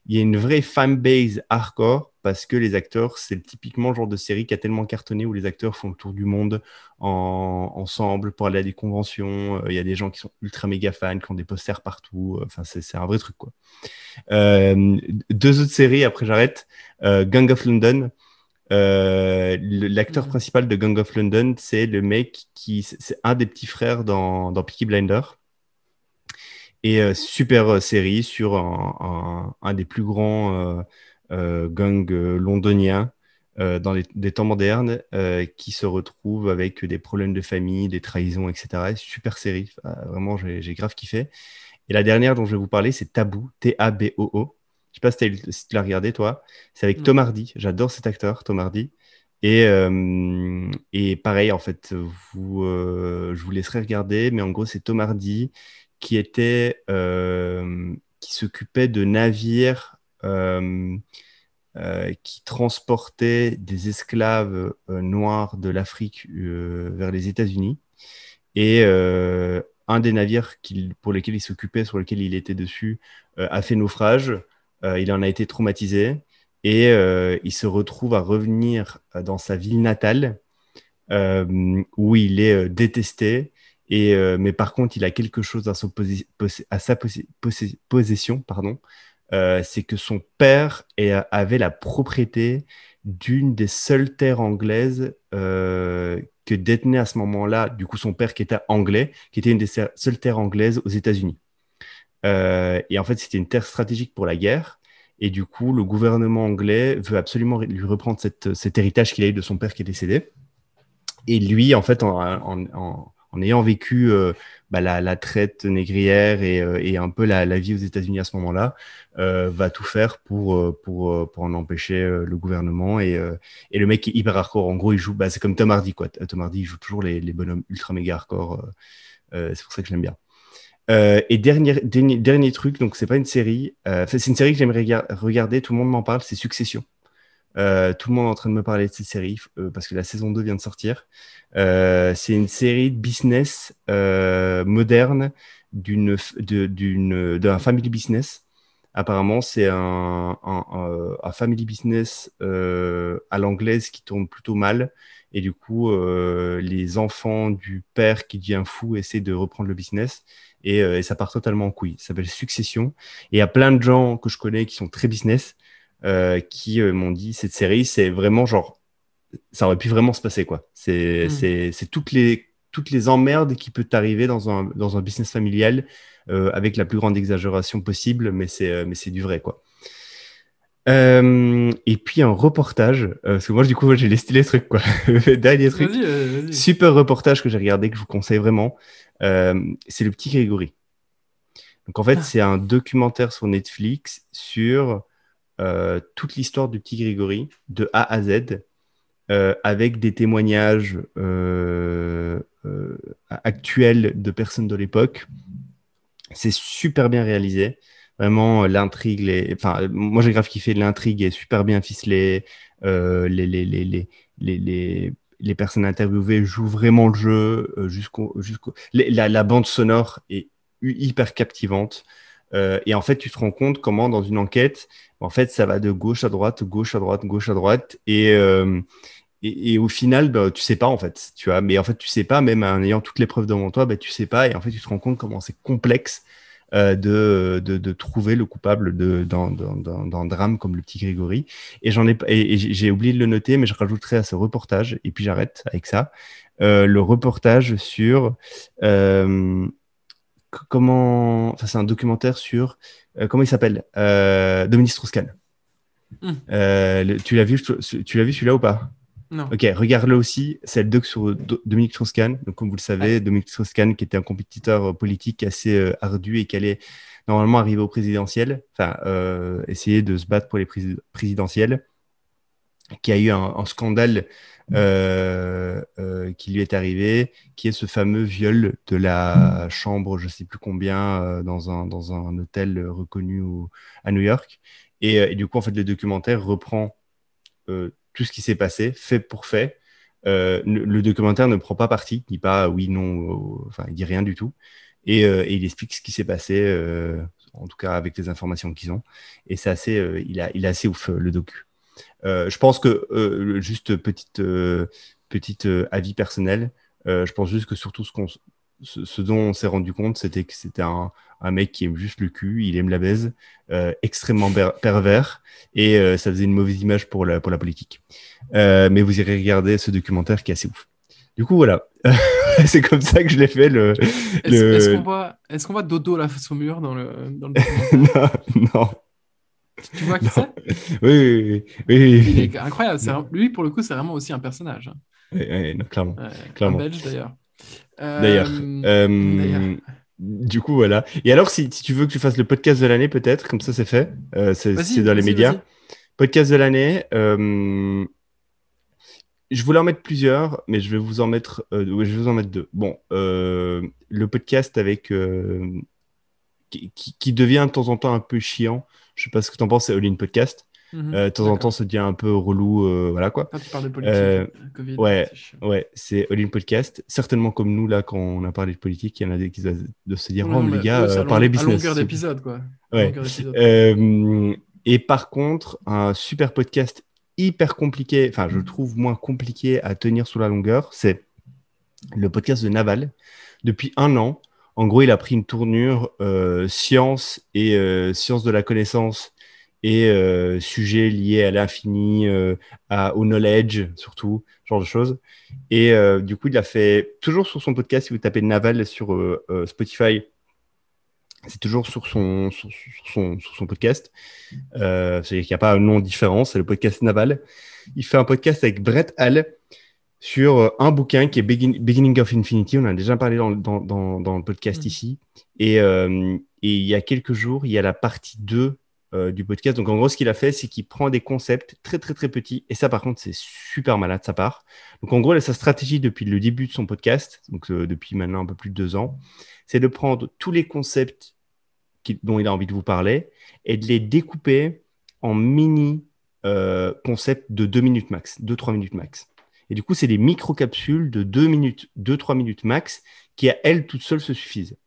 [SPEAKER 2] il y a une vraie fanbase hardcore parce que les acteurs, c'est typiquement le genre de série qui a tellement cartonné où les acteurs font le tour du monde en, ensemble pour aller à des conventions. Il y a des gens qui sont ultra méga fans, qui ont des posters partout. Enfin, c'est un vrai truc, quoi. Euh, deux autres séries, après j'arrête. Euh, Gang of London. L'acteur principal de Gang of London, c'est le mec qui. C'est un des petits frères dans, dans Peaky Blinder. Et super série sur un, un, des plus grands gangs londoniens dans les, des temps modernes qui se retrouvent avec des problèmes de famille, des trahisons, etc. Super série. vraiment, j'ai grave kiffé. Et la dernière dont je vais vous parler, c'est Tabou, T-A-B-O-O. Je sais pas si tu l'as regardé, toi. C'est avec Tom Hardy. J'adore cet acteur, Tom Hardy. Et, euh, et pareil, en fait, vous, euh, je vous laisserai regarder, mais en gros, c'est Tom Hardy qui était, euh, qui s'occupait de navires qui transportaient des esclaves noirs de l'Afrique vers les États-Unis. Et un des navires pour lesquels il s'occupait, sur lequel il était dessus, a fait naufrage. Euh, il en a été traumatisé et euh, il se retrouve à revenir euh, dans sa ville natale où il est détesté. Mais par contre, il a quelque chose à, à sa possession, pardon, c'est que son père avait la propriété d'une des seules terres anglaises que détenait à ce moment-là, du coup, son père qui était anglais, qui était une des seules terres anglaises aux États-Unis. Euh, et en fait, c'était une terre stratégique pour la guerre. Et du coup, le gouvernement anglais veut absolument lui reprendre cet héritage qu'il a eu de son père qui est décédé. Et lui, en fait, en, ayant vécu euh, bah, la, traite négrière euh, et, un peu la, vie aux États-Unis à ce moment-là, va tout faire pour, en empêcher le gouvernement. Et, le mec est hyper hardcore. En gros, il joue, bah, c'est comme Tom Hardy, quoi. Tom Hardy, joue toujours les, les bonhommes ultra méga hardcore. c'est pour ça que je l'aime bien. Euh, et dernier, truc, donc c'est pas une série, euh, c'est une série que j'aimerais regarder, tout le monde m'en parle, c'est Succession. Euh, tout le monde est en train de me parler de cette série parce que la saison 2 vient de sortir. c'est une série de business moderne d'une d'un family business. Apparemment, c'est un, un, un, family business à l'anglaise qui tourne plutôt mal. Et du coup, les enfants du père qui devient fou essaient de reprendre le business. Euh, et, ça part totalement en couille. Ça s'appelle Succession. Et il y a plein de gens que je connais qui sont très business euh, qui euh, m'ont dit cette série, c'est vraiment genre, ça aurait pu vraiment se passer quoi. C'est mm. toutes les toutes les emmerdes qui peuvent t'arriver dans un, dans un business familial avec la plus grande exagération possible, mais c'est mais c'est du vrai quoi. et puis un reportage, parce que moi du coup j'ai listé les trucs quoi. Dernier truc, super reportage que j'ai regardé que je vous conseille vraiment. Euh, c'est le petit Grégory. Donc en fait, ah. c'est un documentaire sur Netflix sur euh, toute l'histoire du petit Grégory de A à Z, euh, avec des témoignages actuels de personnes de l'époque. C'est super bien réalisé. Vraiment, l'intrigue, enfin, moi j'ai grave kiffé, l'intrigue est super bien ficelée. les, les, les, les, les personnes interviewées jouent vraiment le jeu euh, jusqu'au la, bande sonore est hyper captivante euh, et en fait tu te rends compte comment dans une enquête en fait ça va de gauche à droite gauche à droite gauche à droite et euh, et, au final, bah, tu sais pas en fait, tu vois. Mais en fait, tu sais pas, même en ayant toutes les preuves devant toi, bah, tu sais pas. Et en fait, tu te rends compte comment c'est complexe euh, de, de, trouver le coupable d'un drame comme le petit Grégory. Et j'en ai et, j'ai oublié de le noter, mais je rajouterai à ce reportage, et puis j'arrête avec ça, le reportage sur comment, enfin c'est un documentaire sur comment il s'appelle, Dominique Strauss-Kahn. Hum. tu l'as vu, tu l'as vu celui-là ou pas? Ok, regarde-le aussi. C'est le doc sur Dominique Strauss-Kahn. Donc, comme vous le savez, Dominique Strauss-Kahn, qui était un compétiteur euh, politique assez euh, ardu et qui allait normalement arriver au présidentiel, enfin, euh, essayer de se battre pour les présidentielles, qui a eu un, scandale qui lui est arrivé, qui est ce fameux viol de la chambre, je ne sais plus combien, dans, un, dans un hôtel reconnu à New York. Et, du coup, en fait, le documentaire reprend tout ce qui s'est passé, fait pour fait. Euh, le documentaire ne prend pas parti, il dit pas oui, non, enfin, il dit rien du tout. Et, euh, il explique ce qui s'est passé, euh, en tout cas avec les informations qu'ils ont. Et c'est assez, il, a, il est assez ouf, le docu. Je pense que, juste petite, petite avis personnel, je pense juste que surtout ce qu'on ce, dont on s'est rendu compte, c'était que c'était un, un, mec qui aime juste le cul, il aime la baise, euh, extrêmement pervers, et euh, ça faisait une mauvaise image pour la, pour la politique. Euh, mais vous irez regarder ce documentaire qui est assez ouf. Du coup, voilà. c'est comme ça que je l'ai fait. Le,
[SPEAKER 1] Est-ce qu'on voit, est voit, Dodo la face au mur dans le, dans le
[SPEAKER 2] non, non.
[SPEAKER 1] Tu vois qui c'est?
[SPEAKER 2] Oui, oui, oui,
[SPEAKER 1] Il est incroyable. Lui, pour le coup, c'est vraiment aussi un personnage. Hein.
[SPEAKER 2] Oui, clairement. clairement.
[SPEAKER 1] Un belge, d'ailleurs.
[SPEAKER 2] D'ailleurs. Euh, euh, du coup, voilà. Et alors, si, si, tu veux que tu fasses le podcast de l'année, peut-être, comme ça, c'est fait. Euh, c'est dans les médias. Podcast de l'année. je voulais en mettre plusieurs, mais je vais vous en mettre, je vais vous en mettre deux. Bon, le podcast avec qui, qui, devient de temps en temps un peu chiant. Je sais pas ce que tu en penses, c'est All In Podcast. Mhm. Euh, de temps en temps, ça devient un peu relou, euh, voilà quoi.
[SPEAKER 1] Quand tu parles de politique, euh,
[SPEAKER 2] COVID, ouais, ouais, c'est All In Podcast. Certainement comme nous là, quand on a parlé de politique, il y en a des qui doivent se dire, oh les gars, parlez business.
[SPEAKER 1] À longueur d'épisode quoi.
[SPEAKER 2] Ouais. et par contre, un super podcast hyper compliqué, enfin je le trouve moins compliqué à tenir sous la longueur, c'est le podcast de Naval. Depuis un an, en gros, il a pris une tournure science et science de la connaissance et euh, sujets liés à l'infini, euh, au knowledge surtout, ce genre de choses. Et euh, du coup, il a fait toujours sur son podcast, si vous tapez Naval sur Spotify, c'est toujours sur son, sur, son, sur son podcast. C'est qu'il n'y a pas un nom différent, c'est le podcast Naval. Il fait un podcast avec Brett Hall sur un bouquin qui est Beginning of Infinity. On a déjà parlé dans, dans, dans, le podcast mmh. ici. Et, et, il y a quelques jours, il y a la partie 2 euh, du podcast. Donc en gros, ce qu'il a fait, c'est qu'il prend des concepts très très très petits. Et ça, par contre, c'est super malade de sa part. Donc en gros, sa stratégie depuis le début de son podcast, donc euh, depuis maintenant un peu plus de deux ans, c'est de prendre tous les concepts dont il a envie de vous parler et de les découper en mini euh, concepts de deux minutes max, deux trois minutes max. Et du coup, c'est des micro-capsules de deux minutes, deux trois minutes max qui à elles toutes seules se suffisent.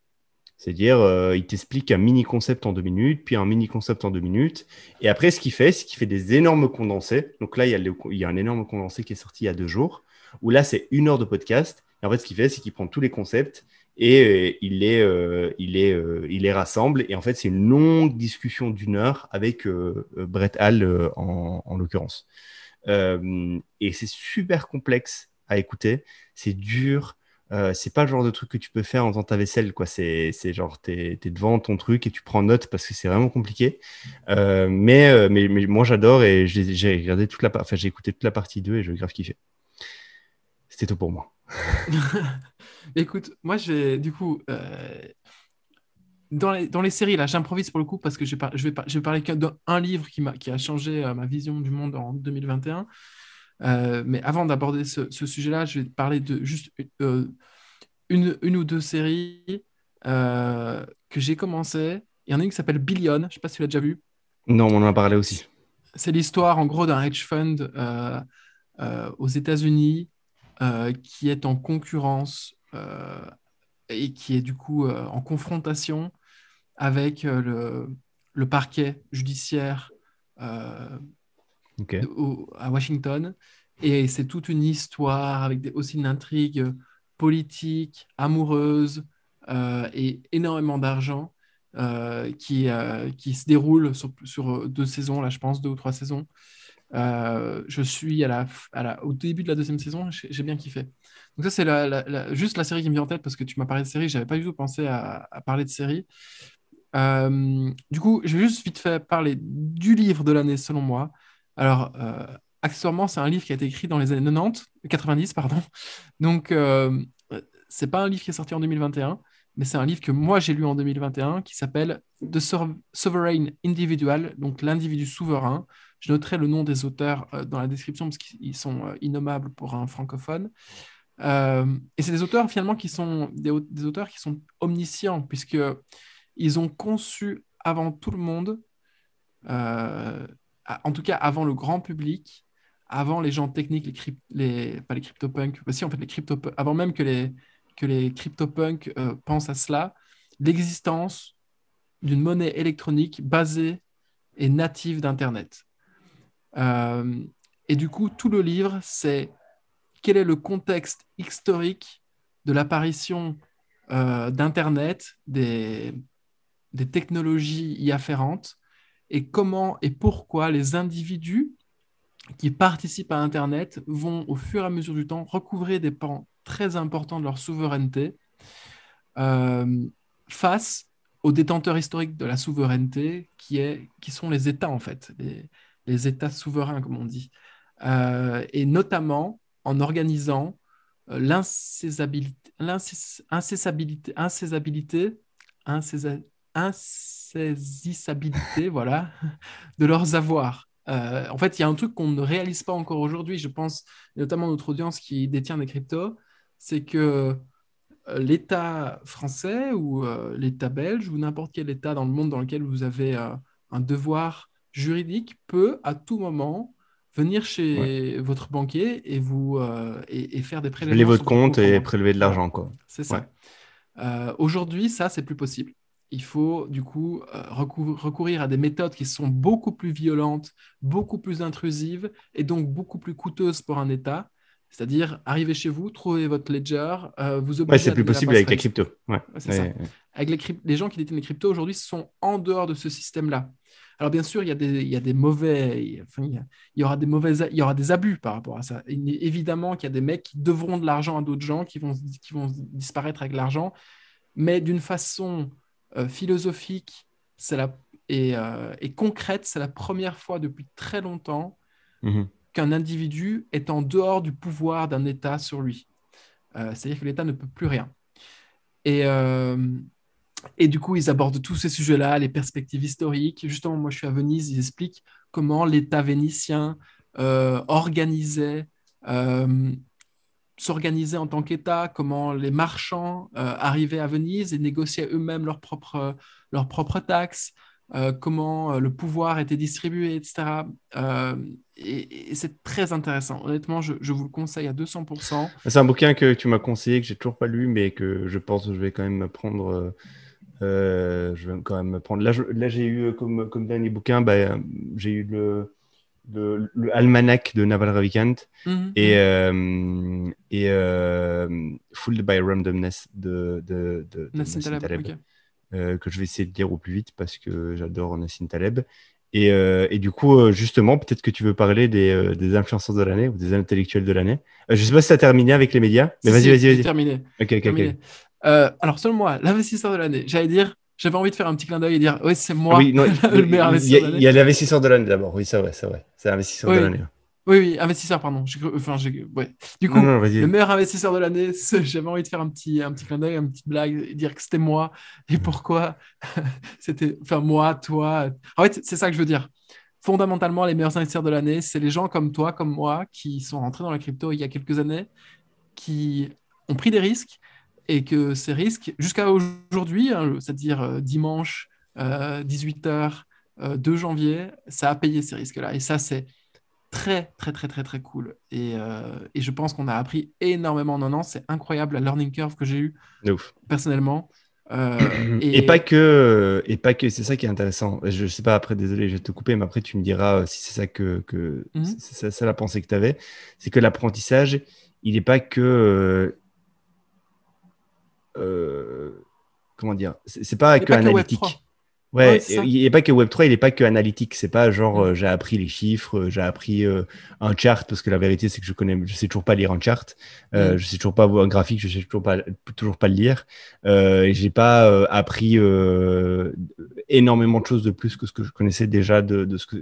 [SPEAKER 2] C'est-à-dire, euh, il t'explique un mini concept en deux minutes, puis un mini concept en deux minutes. Et après, ce qu'il fait, c'est qu'il fait des énormes condensés. Donc là, il y, a un énorme condensé qui est sorti il y a deux jours, où là, c'est une heure de podcast. Et en fait, ce qu'il fait, c'est qu'il prend tous les concepts et euh, il, les, euh, il, les, rassemble. Et en fait, c'est une longue discussion d'une heure avec Brett Hall en l'occurrence. Et c'est super complexe à écouter. C'est dur. Euh, c'est pas le genre de truc que tu peux faire en faisant ta vaisselle, quoi. C'est, genre, t'es, es devant ton truc et tu prends note parce que c'est vraiment compliqué. Euh, euh, mais, moi, j'adore et j'ai, regardé toute la, enfin, j'ai écouté toute la partie 2 et je grave kiffé. C'était tout pour moi.
[SPEAKER 1] Écoute, moi, j'ai, du coup, dans les, dans les séries, là, j'improvise pour le coup parce que je vais, je vais, je vais parler d'un livre qui, m'a, qui a changé ma vision du monde en 2021. Euh, mais avant d'aborder ce, sujet-là, je vais parler de juste euh, une, une, ou deux séries euh, que j'ai commencé. Il y en a une qui s'appelle Billion, je ne sais pas si tu l'as déjà vu.
[SPEAKER 2] Non, on en a parlé aussi.
[SPEAKER 1] C'est l'histoire en gros d'un hedge fund aux États-Unis qui est en concurrence et qui est du coup en confrontation avec le, le parquet judiciaire à Washington. Et c'est toute une histoire avec des, aussi une intrigue politique, amoureuse euh, et énormément d'argent euh, qui, euh, qui se déroule sur, sur, deux saisons, là je pense, deux ou trois saisons. je suis à la, à la, au début de la deuxième saison, j'ai bien kiffé. Donc ça c'est la, juste la série qui me vient en tête parce que tu m'as parlé de série, j'avais pas du tout pensé à, à parler de série. Du coup, je vais juste vite fait parler du livre de l'année selon moi. Alors, euh, accessoirement, c'est un livre qui a été écrit dans les années 90, 90, pardon. Donc, euh, c'est pas un livre qui est sorti en 2021, mais c'est un livre que moi j'ai lu en 2021 qui s'appelle The Sovereign Individual, donc l'individu souverain. Je noterai le nom des auteurs euh, dans la description parce qu'ils sont euh, innommables pour un francophone. et c'est des auteurs finalement qui sont des, auteurs qui sont omniscients puisque ils ont conçu avant tout le monde en tout cas avant le grand public, avant les gens techniques, les, pas les CryptoPunks, bah en fait crypto avant même que les, que les CryptoPunks euh, pensent à cela, l'existence d'une monnaie électronique basée et native d'Internet. Euh, et du coup, tout le livre, c'est quel est le contexte historique de l'apparition d'Internet, des, des technologies y afférentes, et comment et pourquoi les individus qui participent à Internet vont, au fur et à mesure du temps, recouvrer des pans très importants de leur souveraineté euh, face aux détenteurs historiques de la souveraineté, qui, est, qui sont les États, en fait, les, États souverains, comme on dit. Euh, et notamment en organisant euh, l'incessabilité, insaisissabilité, voilà, de leurs avoirs. Euh, en fait, il y a un truc qu'on ne réalise pas encore aujourd'hui, je pense, notamment notre audience qui détient des cryptos, c'est que euh, l'État français ou euh, l'État belge ou n'importe quel État dans le monde dans lequel vous avez un devoir juridique peut à tout moment venir chez votre banquier et vous et, faire des prélèvements.
[SPEAKER 2] Geler votre compte et prélever de l'argent, quoi.
[SPEAKER 1] C'est ça. Aujourd'hui, ça, c'est plus possible il faut du coup euh, recourir à des méthodes qui sont beaucoup plus violentes, beaucoup plus intrusives et donc beaucoup plus coûteuses pour un État. C'est-à-dire arriver chez vous, trouver votre ledger, euh, vous
[SPEAKER 2] obliger. c'est plus possible avec les cryptos.
[SPEAKER 1] Avec les, gens qui détiennent les cryptos aujourd'hui sont en dehors de ce système-là. Alors bien sûr, il y a des, il y a des mauvais, il, y aura des mauvais, il y aura des abus par rapport à ça. évidemment qu'il y a des mecs qui devront de l'argent à d'autres gens, qui vont, qui vont disparaître avec l'argent, mais d'une façon euh, philosophique la, euh, et, concrète, c'est la première fois depuis très longtemps mhm. qu'un individu est en dehors du pouvoir d'un État sur lui. Euh, c'est-à-dire que l'État ne peut plus rien. Et, et du coup, ils abordent tous ces sujets-là, les perspectives historiques. Justement, moi, je suis à Venise, ils expliquent comment l'État vénitien organisait s'organiser en tant qu'État, comment les marchands euh, arrivaient à Venise et négociaient eux-mêmes leurs propres, leurs propres taxes, euh, comment euh, le pouvoir était distribué, etc. et, c'est très intéressant. Honnêtement, je, vous le conseille à 200%.
[SPEAKER 2] C'est un bouquin que tu m'as conseillé, que j'ai toujours pas lu, mais que je pense que je vais quand même prendre. je vais quand même prendre. Là, là j'ai eu comme, comme dernier bouquin, bah, j'ai eu le le, le, almanach de Naval Ravikant mhm, et. Euh, et euh, Fooled by Randomness de, de, de, Nassim Taleb, euh, que je vais essayer de lire au plus vite parce que j'adore Nassim Taleb. Et, et, du coup, justement, peut-être que tu veux parler des, des influenceurs de l'année ou des intellectuels de l'année. je sais pas si tu as terminé avec les médias, mais vas-y, vas-y, vas-y.
[SPEAKER 1] terminé.
[SPEAKER 2] Ok, ok, ok.
[SPEAKER 1] alors, selon moi, l'investisseur de l'année, j'allais dire j'avais envie de faire un petit clin d'œil et dire oui, c'est moi oui, le meilleur investisseur
[SPEAKER 2] de l'année. Il y a l'investisseur de l'année d'abord, oui, c'est vrai, c'est vrai. C'est l'investisseur de l'année.
[SPEAKER 1] Oui, oui, investisseur, pardon. Enfin, ouais. Du coup, le meilleur investisseur de l'année, j'avais envie de faire un petit, un petit clin d'œil, une petite blague, et dire que c'était moi et pourquoi? C'était, enfin, moi, toi. En fait, c'est ça que je veux dire. Fondamentalement, les meilleurs investisseurs de l'année, c'est les gens comme toi, comme moi, qui sont rentrés dans la crypto il y a quelques années, qui ont pris des risques et que ces risques, jusqu'à aujourd'hui, hein, c'est-à-dire euh, dimanche 18h euh, 2 euh, janvier, ça a payé ces risques-là. Et ça, c'est très, très, très, très, très cool. Et, et je pense qu'on a appris énormément en un an. C'est incroyable la learning curve que j'ai eue personnellement.
[SPEAKER 2] et... pas que, et pas que, c'est ça qui est intéressant. Je sais pas, après, désolé, je vais te couper, mais après, tu me diras si c'est ça que, que mhm. c'est ça, la pensée que tu avais. C'est que l'apprentissage, il n'est pas que comment dire, c'est pas que analytique. Ouais, il n'est pas que Web3, il n'est pas que analytique. C'est pas genre mm. euh, j'ai appris les chiffres, euh, j'ai appris un chart parce que la vérité c'est que je connais, je sais toujours pas lire un chart, mm. je sais toujours pas voir un graphique, je sais toujours pas, toujours pas le lire. Euh, j'ai pas appris énormément de choses de plus que ce que je connaissais déjà de, de ce que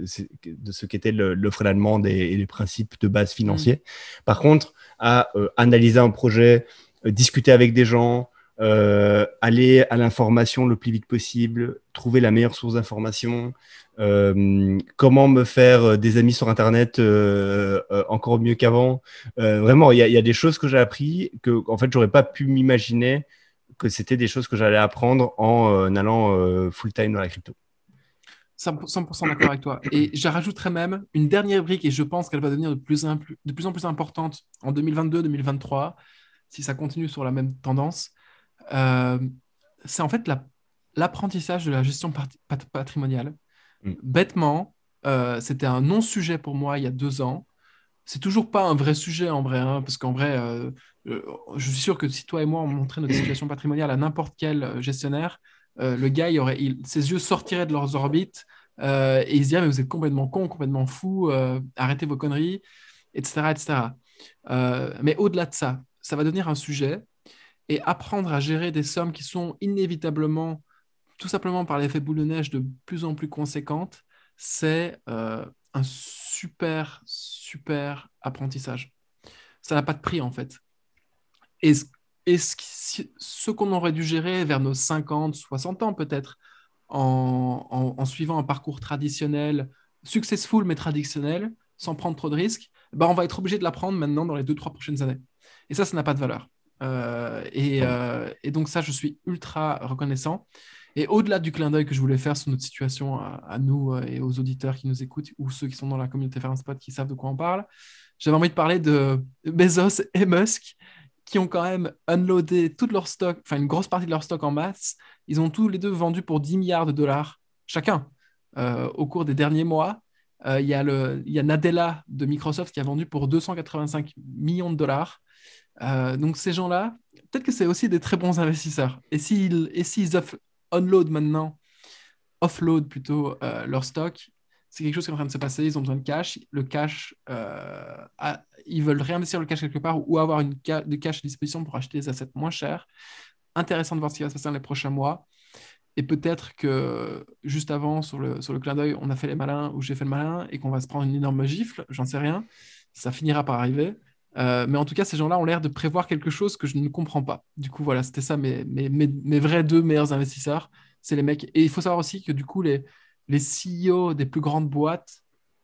[SPEAKER 2] de ce qu'était l'offre et la demande et, les principes de base financiers. Mm. Par contre, à analyser un projet, discuter avec des gens, euh, aller à l'information le plus vite possible, trouver la meilleure source d'information, euh, comment me faire euh, des amis sur Internet encore mieux qu'avant. vraiment, il y, a des choses que j'ai appris que, en fait, j'aurais pas pu m'imaginer que c'était des choses que j'allais apprendre en allant full time dans la crypto.
[SPEAKER 1] 100%, d'accord avec toi. Et je même une dernière brique, et je pense qu'elle va devenir de plus en plus importante en 2022-2023, si ça continue sur la même tendance euh, c'est en fait l'apprentissage de la gestion patrimoniale. Mm. Bêtement, euh, c'était un non-sujet pour moi il y a deux ans. C'est toujours pas un vrai sujet en vrai, hein, parce qu'en vrai, euh, je suis sûr que si toi et moi on montrait notre situation patrimoniale à n'importe quel gestionnaire, le gars, il aurait, ses yeux sortiraient de leurs orbites et il se dirait mais vous êtes complètement con, complètement fou, arrêtez vos conneries, etc. etc. mais au-delà de ça, ça va devenir un sujet et apprendre à gérer des sommes qui sont inévitablement, tout simplement par l'effet boule de neige, de plus en plus conséquentes, c'est euh, un super, super apprentissage. Ça n'a pas de prix en fait. Et, ce, qu'on aurait dû gérer vers nos 50, 60 ans peut-être, en, suivant un parcours traditionnel, successful mais traditionnel, sans prendre trop de risques, ben on va être obligé de l'apprendre maintenant dans les 2-3 prochaines années. Et ça, ça n'a pas de valeur. Euh, euh, et, donc ça, je suis ultra reconnaissant. Et au-delà du clin d'œil que je voulais faire sur notre situation à, nous euh, et aux auditeurs qui nous écoutent ou ceux qui sont dans la communauté Spot qui savent de quoi on parle, j'avais envie de parler de Bezos et Musk qui ont quand même unloadé tout leur stock, enfin une grosse partie de leur stock en masse. Ils ont tous les deux vendu pour 10 milliards de dollars chacun au cours des derniers mois. Il y a Nadella de Microsoft qui a vendu pour 285 millions de dollars. Euh, donc ces gens-là, peut-être que c'est aussi des très bons investisseurs. Et s'ils et s'ils unload maintenant, offload plutôt euh, leur stock, c'est quelque chose qui est en train de se passer. Ils ont besoin de cash. Le cash, euh, ils veulent réinvestir le cash quelque part ou avoir une de cash à disposition pour acheter des assets moins chers. Intéressant de voir ce qui va se passer dans les prochains mois. Et peut-être que juste avant, sur le, sur le clin d'œil, on a fait les malins ou j'ai fait le malin et qu'on va se prendre une énorme gifle, j'en sais rien. Ça finira par arriver. Euh, mais en tout cas, ces gens-là ont l'air de prévoir quelque chose que je ne comprends pas. Du coup, voilà, c'était ça mes, mes, mes, vrais deux meilleurs investisseurs. C'est les mecs. Et il faut savoir aussi que du coup, les, les CEO des plus grandes boîtes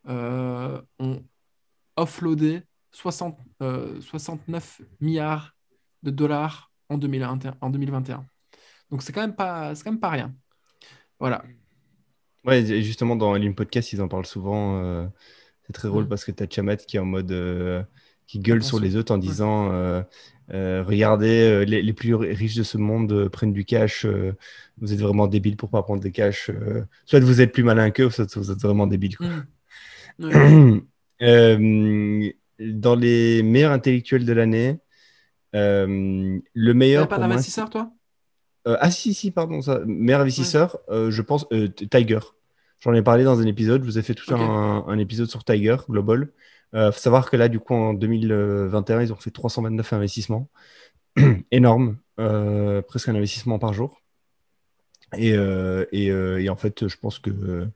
[SPEAKER 1] euh, ont offloadé 60, 69 euh, milliards de dollars en, 2021. En 2021. Donc, c'est quand, même pas, quand même pas rien. Voilà.
[SPEAKER 2] Ouais, justement, dans Lim Podcast, ils en parlent souvent. c'est très drôle mm. parce que tu as Chamat qui est en mode qui gueulent sur les autres en disant euh, euh, Regardez, euh, les, plus riches de ce monde prennent du cash, vous êtes vraiment débile pour pas prendre des cash. soit vous êtes plus malin qu'eux, soit vous êtes vraiment débile. Mm. dans les meilleurs intellectuels de l'année, le meilleur.
[SPEAKER 1] pas d'investisseur, toi?
[SPEAKER 2] Ah, si, si, pardon, ça. Meilleur investisseur, je pense, Tiger. J'en ai parlé dans un épisode, je vous ai fait tout un, un, épisode sur Tiger Global. Il euh, faut savoir que là, du coup, en 2021, ils ont fait 329 investissements. Énorme, euh, presque un investissement par jour. Et, euh, et, en fait, je pense que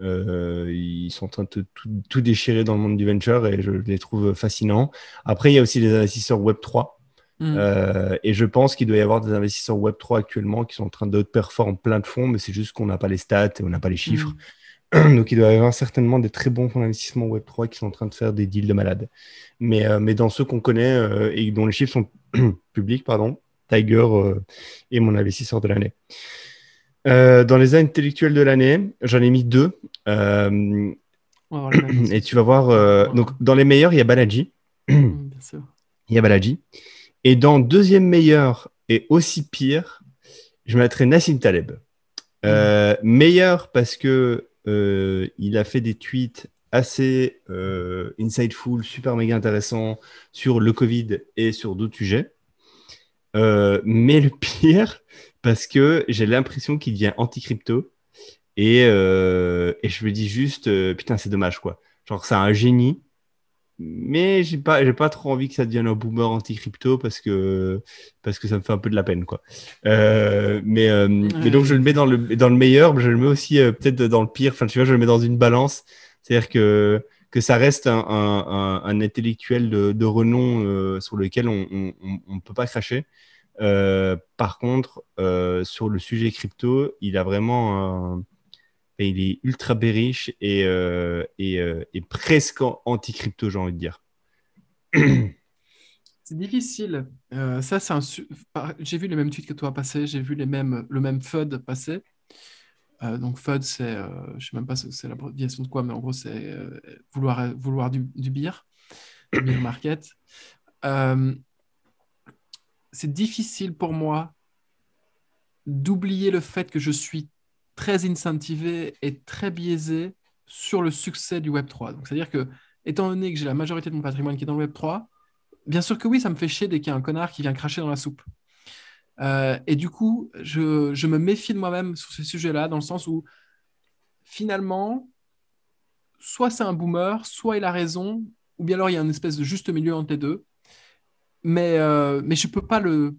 [SPEAKER 2] ils sont en train de tout, déchirer dans le monde du venture et je les trouve fascinants. Après, il y a aussi des investisseurs Web3. Mm. et je pense qu'il doit y avoir des investisseurs Web3 actuellement qui sont en train de performer plein de fonds, mais c'est juste qu'on n'a pas les stats et on n'a pas les chiffres. Mm. Donc, il doit y avoir certainement des très bons fonds d'investissement Web3 qui sont en train de faire des deals de malades. Mais, euh, mais dans ceux qu'on connaît euh, et dont les chiffres sont publics, pardon, Tiger euh, est mon investisseur de l'année. dans les intellectuels de l'année, j'en ai mis deux. et tu vas voir. donc, dans les meilleurs, il y a Balaji. Mm, il y a Balaji. Et dans deuxième meilleur et aussi pire, je mettrais Nassim Taleb. Mm. meilleur parce que euh, il a fait des tweets assez euh, insightful, super méga intéressants sur le Covid et sur d'autres sujets. Euh, mais le pire, parce que j'ai l'impression qu'il devient anti-crypto. Et, et, je me dis juste, putain, c'est dommage, quoi. Genre, c'est un génie mais j'ai pas j'ai pas trop envie que ça devienne un boomer anti-crypto parce que parce que ça me fait un peu de la peine quoi. Euh, mais, euh, mais donc je le mets dans le dans le meilleur mais je le mets aussi euh, peut-être dans le pire. Enfin tu vois je le mets dans une balance. C'est à dire que que ça reste un, un, un, intellectuel de, de renom sur lequel on ne on, on peut pas cracher. Par contre sur le sujet crypto il a vraiment un il est ultra bearish et, euh, euh, et, presque anti-crypto, j'ai envie de dire.
[SPEAKER 1] C'est difficile. Euh, ça, c'est un. J'ai vu les mêmes tweets que toi passer. J'ai vu les mêmes, le même FUD passer. donc FUD, c'est, je sais même pas c'est l'abréviation de quoi, mais en gros, c'est vouloir, vouloir du, du beer, beer market. c'est difficile pour moi d'oublier le fait que je suis très incentivé et très biaisé sur le succès du Web3. Donc, c'est-à-dire que, étant donné que j'ai la majorité de mon patrimoine qui est dans le Web3, bien sûr que oui, ça me fait chier dès qu'il y a un connard qui vient cracher dans la soupe. Euh, et du coup, je, me méfie de moi-même sur ce sujet-là, dans le sens où finalement, soit c'est un boomer, soit il a raison, ou bien alors il y a une espèce de juste milieu entre les deux. Mais, euh, mais je peux pas le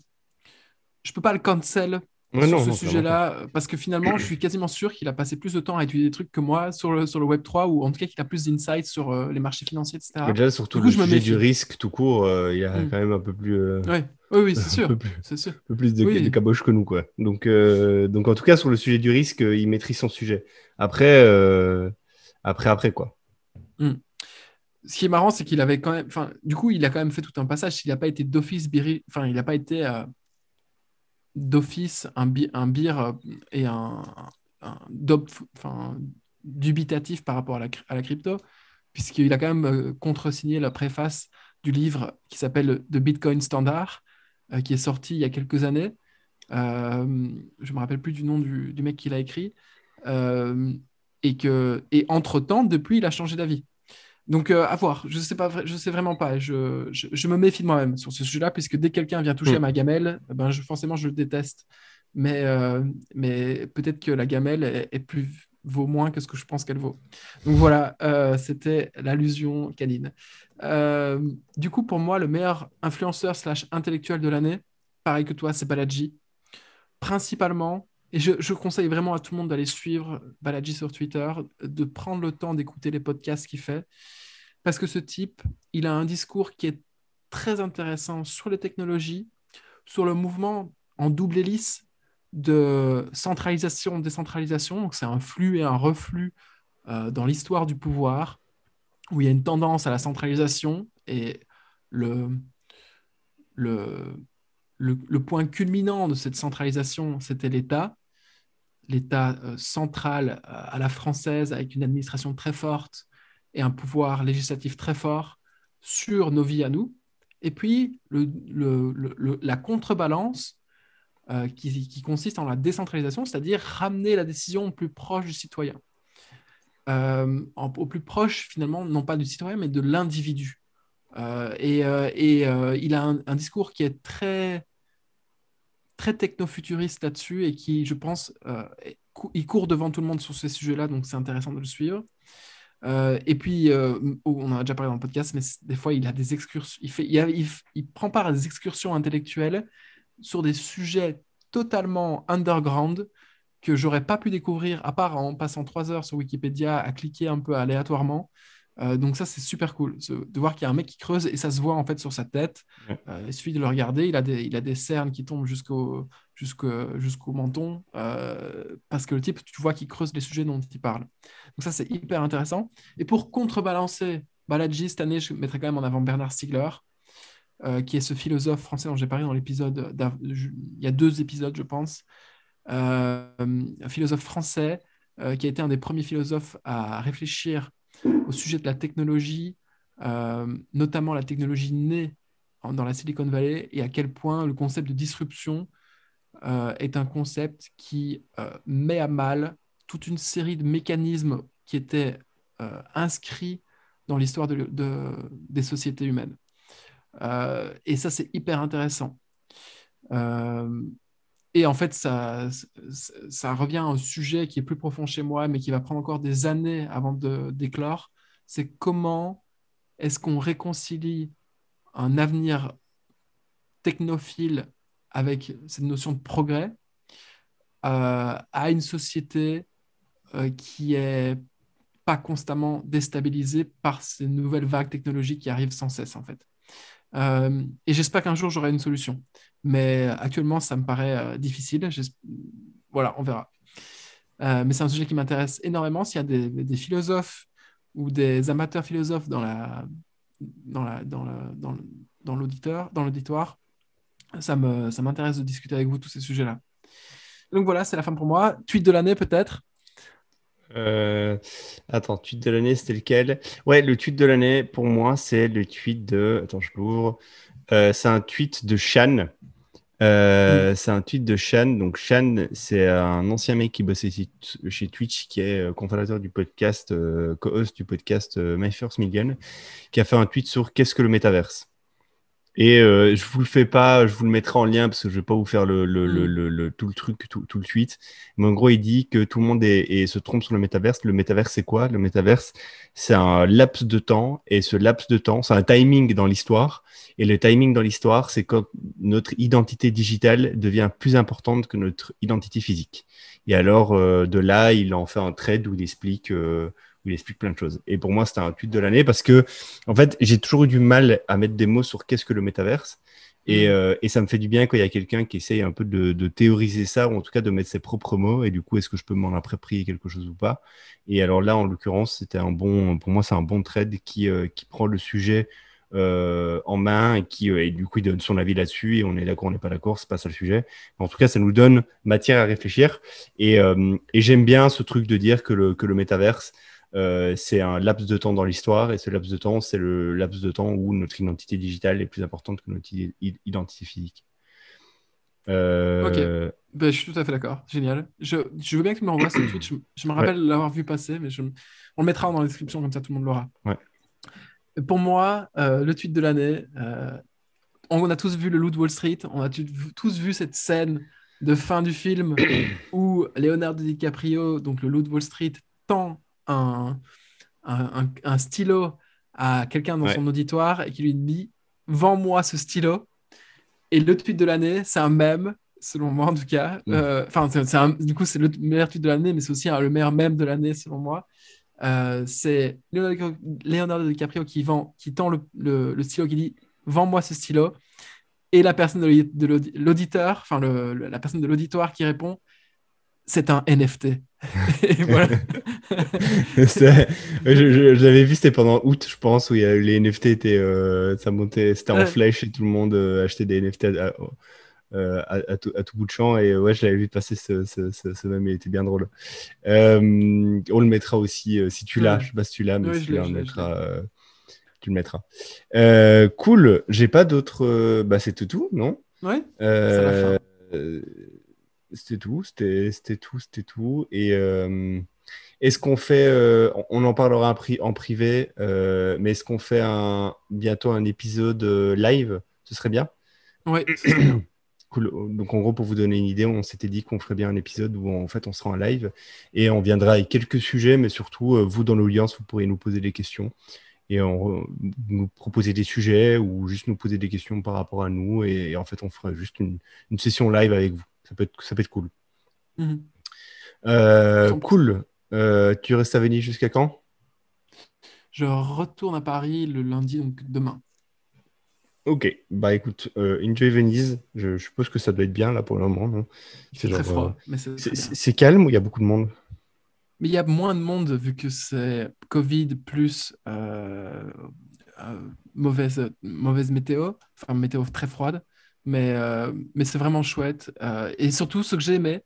[SPEAKER 1] je peux pas le cancel sur ce sujet-là, parce que finalement, je suis quasiment sûr qu'il a passé plus de temps à étudier des trucs que moi sur le, sur le Web 3, ou en tout cas qu'il a plus d'insights sur euh, les marchés financiers, etc.
[SPEAKER 2] Mais déjà, surtout le sujet du risque tout court, euh, il y a mm. quand même un peu plus...
[SPEAKER 1] Oui, oui, c'est sûr.
[SPEAKER 2] Un peu plus de, de, caboche que nous, quoi. Donc, donc, en tout cas, sur le sujet du risque, il maîtrise son sujet. Après, après, après, quoi.
[SPEAKER 1] Mm ce qui est marrant, c'est qu'il avait quand même. Enfin, du coup, il a quand même fait tout un passage. Il n'a pas été d'office Enfin, il n'a pas été euh, d'office un, un bir euh, et un, dubitatif par rapport à la, à la crypto, puisqu'il a quand même euh, contresigné la préface du livre qui s'appelle The Bitcoin Standard, qui est sorti il y a quelques années. je ne me rappelle plus du nom du, du mec qui l'a écrit. et que et entre temps, depuis, il a changé d'avis. Donc, euh, à voir. Je sais pas, je sais vraiment pas. Je, je, me méfie de moi-même sur ce sujet-là, puisque dès que quelqu'un vient toucher à mm. ma gamelle, eh ben, je, forcément, je le déteste. Mais, euh, mais peut-être que la gamelle est, plus vaut moins que ce que je pense qu'elle vaut. Donc voilà, euh, c'était l'allusion canine. du coup, pour moi, le meilleur influenceur slash intellectuel de l'année, pareil que toi, c'est Balaji. Principalement, et je, conseille vraiment à tout le monde d'aller suivre Balaji sur Twitter, de prendre le temps d'écouter les podcasts qu'il fait, parce que ce type, il a un discours qui est très intéressant sur les technologies, sur le mouvement en double hélice de centralisation, décentralisation. Donc c'est un flux et un reflux euh, dans l'histoire du pouvoir, où il y a une tendance à la centralisation et le, le, le point culminant de cette centralisation, c'était l'État l'État euh, central euh, à la française avec une administration très forte et un pouvoir législatif très fort sur nos vies à nous. Et puis la contrebalance euh, qui, consiste en la décentralisation, c'est-à-dire ramener la décision plus proche du citoyen. au plus proche, finalement, non pas du citoyen, mais de l'individu. et, il a un, discours qui est très très techno-futuriste là-dessus et qui, je pense, euh, il court devant tout le monde sur ces sujets-là, donc c'est intéressant de le suivre. Euh, et puis, euh, on en a déjà parlé dans le podcast, mais des fois, il a des excursions, il, fait, il, il, prend part à des excursions intellectuelles sur des sujets totalement underground que j'aurais pas pu découvrir à part en passant trois heures sur Wikipédia à cliquer un peu aléatoirement. Euh, donc ça, c'est super cool de voir qu'il y a un mec qui creuse et ça se voit en fait sur sa tête. Euh, il suffit de le regarder, il a des, il a des cernes qui tombent jusqu'au jusqu'au menton euh, parce que le type, tu vois qu'il creuse les sujets dont il parle. Donc ça, c'est hyper intéressant. Et pour contrebalancer Baladji, cette année, je mettrai quand même en avant Bernard Stiegler, qui est ce philosophe français dont j'ai parlé dans l'épisode, il y a deux épisodes, je pense. un philosophe français qui a été un des premiers philosophes à réfléchir au sujet de la technologie, euh, notamment la technologie née dans la Silicon Valley, et à quel point le concept de disruption euh, est un concept qui euh, met à mal toute une série de mécanismes qui étaient inscrits dans l'histoire de, des sociétés humaines. et ça, c'est hyper intéressant. Et en fait, ça, revient à un sujet qui est plus profond chez moi, mais qui va prendre encore des années avant de d'éclore. C'est comment est-ce qu'on réconcilie un avenir technophile avec cette notion de progrès euh, à une société euh, qui est pas constamment déstabilisée par ces nouvelles vagues technologiques qui arrivent sans cesse, en fait. Euh, et j'espère qu'un jour j'aurai une solution. Mais actuellement, ça me paraît euh, difficile. Voilà, on verra. Euh, mais c'est un sujet qui m'intéresse énormément. S'il y a des, philosophes ou des amateurs philosophes dans la dans la dans dans dans l'auditeur dans l'auditoire, ça ça m'intéresse de discuter avec vous tous ces sujets-là. Donc voilà, c'est la fin pour moi. Tweet de l'année peut-être.
[SPEAKER 2] Euh, attends, tweet de l'année, c'était lequel? Ouais, le tweet de l'année, pour moi, c'est le tweet de. Attends, je l'ouvre. Euh, c'est un tweet de Shan. Euh, mm. C'est un tweet de Shan. Donc, Shan, c'est un ancien mec qui bossait chez Twitch, qui est cofondateur du podcast, co-host du podcast My First Million, qui a fait un tweet sur qu'est-ce que le métaverse? Et euh, je vous le fais pas, je vous le mettrai en lien parce que je vais pas vous faire le, le, le, mm. le tout le truc tout, tout, le suite. Mais en gros, il dit que tout le monde est, et se trompe sur le métaverse. Le métaverse, c'est quoi? Le métaverse, c'est un laps de temps et ce laps de temps, c'est un timing dans l'histoire. Et le timing dans l'histoire, c'est quand notre identité digitale devient plus importante que notre identité physique. Et alors, euh, de là, il en fait un trade où il explique. Euh, où il explique plein de choses. Et pour moi, c'était un tweet de l'année parce que, en fait, j'ai toujours eu du mal à mettre des mots sur qu'est-ce que le métaverse. Et, mm. euh, et, ça me fait du bien quand il y a quelqu'un qui essaye un peu de, de, théoriser ça, ou en tout cas de mettre ses propres mots. Et du coup, est-ce que je peux m'en approprier quelque chose ou pas? Et alors là, en l'occurrence, c'était un bon, pour moi, c'est un bon trade qui, euh, qui prend le sujet euh, en main et qui, et du coup, il donne son avis là-dessus. Et on est d'accord, on n'est pas d'accord, c'est pas ça le sujet. en tout cas, ça nous donne matière à réfléchir. Et, et j'aime bien ce truc de dire que le, que le métaverse, euh, c'est un laps de temps dans l'histoire et ce laps de temps, c'est le laps de temps où notre identité digitale est plus importante que notre identité physique.
[SPEAKER 1] Euh, ok, ben, je suis tout à fait d'accord. Génial. Je, je, veux bien que tu me renvoies ce tweet. Je, me rappelle l'avoir vu passer, mais je, on le mettra dans la description, comme ça tout le monde l'aura.
[SPEAKER 2] Ouais.
[SPEAKER 1] Pour moi, euh, le tweet de l'année, on a tous vu le Loot Wall Street, on a tous vu cette scène de fin du film où Leonardo DiCaprio, donc le Loot Wall Street, tend un, un, stylo à quelqu'un dans son auditoire et qui lui dit Vends-moi ce stylo. Et le tweet de l'année, c'est un mème, selon moi en tout cas. Mm. Euh, enfin, du coup, c'est le meilleur tweet de l'année, mais c'est aussi le meilleur mème de l'année, selon moi. Euh, c'est Leonardo DiCaprio qui, vend, qui tend le, le, stylo, qui dit Vends-moi ce stylo. Et la personne de l'auditeur, enfin la personne de l'auditoire qui répond C'est un NFT. voilà.
[SPEAKER 2] je, l'avais vu, c'était pendant août, je pense, où les NFT étaient, euh, ça montait, c'était en flèche et tout le monde euh, achetait des NFT euh, à, tout, bout de champ. Et ouais, je l'avais vu passer ce, ce, même, il était bien drôle. on le mettra aussi, si tu l'as, je sais pas si tu l'as, mais si tu l'as, tu le mettras. cool, j'ai pas d'autres. bah, c'était tout, non?
[SPEAKER 1] Ouais.
[SPEAKER 2] C'était tout, c'était tout, c'était tout. Et euh, est-ce qu'on fait, euh, on en parlera en privé, euh, mais est-ce qu'on fait un, bientôt un épisode live? Ce serait bien
[SPEAKER 1] Oui.
[SPEAKER 2] Cool. Donc en gros, pour vous donner une idée, on s'était dit qu'on ferait bien un épisode où en fait on sera en live et on viendra avec quelques sujets, mais surtout vous dans l'audience, vous pourrez nous poser des questions et on, nous proposer des sujets ou juste nous poser des questions par rapport à nous et, en fait on fera juste une, une, session live avec vous. Ça peut être, ça peut être cool. Mhm. Euh, cool. Euh, tu restes à Venise jusqu'à quand?
[SPEAKER 1] Je retourne à Paris le lundi, donc demain.
[SPEAKER 2] Ok, bah écoute, euh, enjoy Venise. Je, suppose que ça doit être bien là pour le moment.
[SPEAKER 1] C'est très froid.
[SPEAKER 2] c'est calme ou il y a beaucoup de monde?
[SPEAKER 1] Mais il y a moins de monde vu que c'est Covid plus mauvaise, mauvaise météo, enfin météo très froide. Mais, euh, mais c'est vraiment chouette. Euh, et surtout, ce que j'aimais,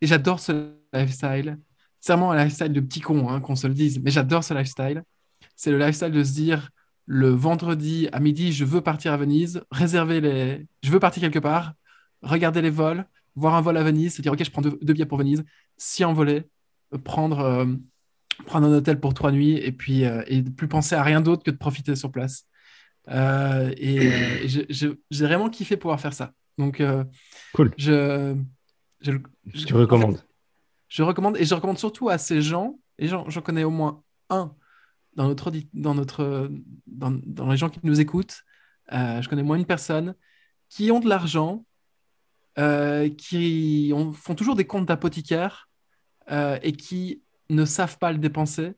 [SPEAKER 1] et j'adore ce lifestyle, c'est vraiment un lifestyle de petit con, hein, qu'on se le dise, mais j'adore ce lifestyle. C'est le lifestyle de se dire le vendredi à midi, je veux partir à Venise, réserver les. Je veux partir quelque part, regarder les vols, voir un vol à Venise, se dire ok, je prends deux, billets pour Venise, s'y envoler, prendre, euh, prendre un hôtel pour trois nuits et puis et plus penser à rien d'autre que de profiter sur place. Euh, et, euh, j'ai vraiment kiffé pouvoir faire ça. Donc, euh,
[SPEAKER 2] cool.
[SPEAKER 1] Je,
[SPEAKER 2] je, tu recommandes
[SPEAKER 1] Je recommande et je recommande surtout à ces gens, et j'en connais au moins un dans, notre, dans, notre, dans, dans les gens qui nous écoutent. je connais moins une personne qui ont de l'argent, qui ont, font toujours des comptes d'apothicaire et qui ne savent pas le dépenser.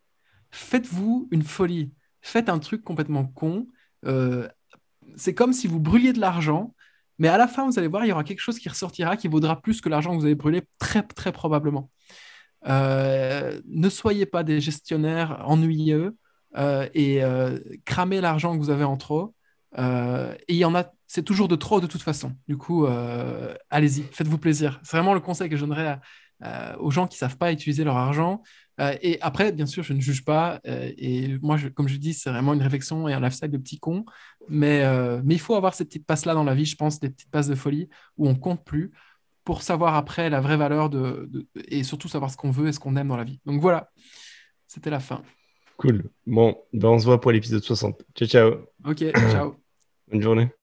[SPEAKER 1] Faites-vous une folie. Faites un truc complètement con euh, c'est comme si vous brûliez de l'argent, mais à la fin, vous allez voir, il y aura quelque chose qui ressortira qui vaudra plus que l'argent que vous avez brûlé, très, très probablement. Euh, ne soyez pas des gestionnaires ennuyeux euh, et cramez l'argent que vous avez en trop. et il y en a, c'est toujours de trop de toute façon. Du coup, allez-y, faites-vous plaisir. C'est vraiment le conseil que je donnerais aux gens qui ne savent pas utiliser leur argent. Euh, et après, bien sûr, je ne juge pas. Euh, et moi, comme je dis, c'est vraiment une réflexion et un lifestyle de petit con. Mais, euh, mais il faut avoir ces petites passes-là dans la vie, je pense, des petites passes de folie où on compte plus pour savoir après la vraie valeur de, et surtout savoir ce qu'on veut et ce qu'on aime dans la vie. Donc voilà, c'était la fin.
[SPEAKER 2] Cool. Bon, ben on se voit pour l'épisode 60. Ciao, ciao.
[SPEAKER 1] Ok, ciao.
[SPEAKER 2] Bonne journée.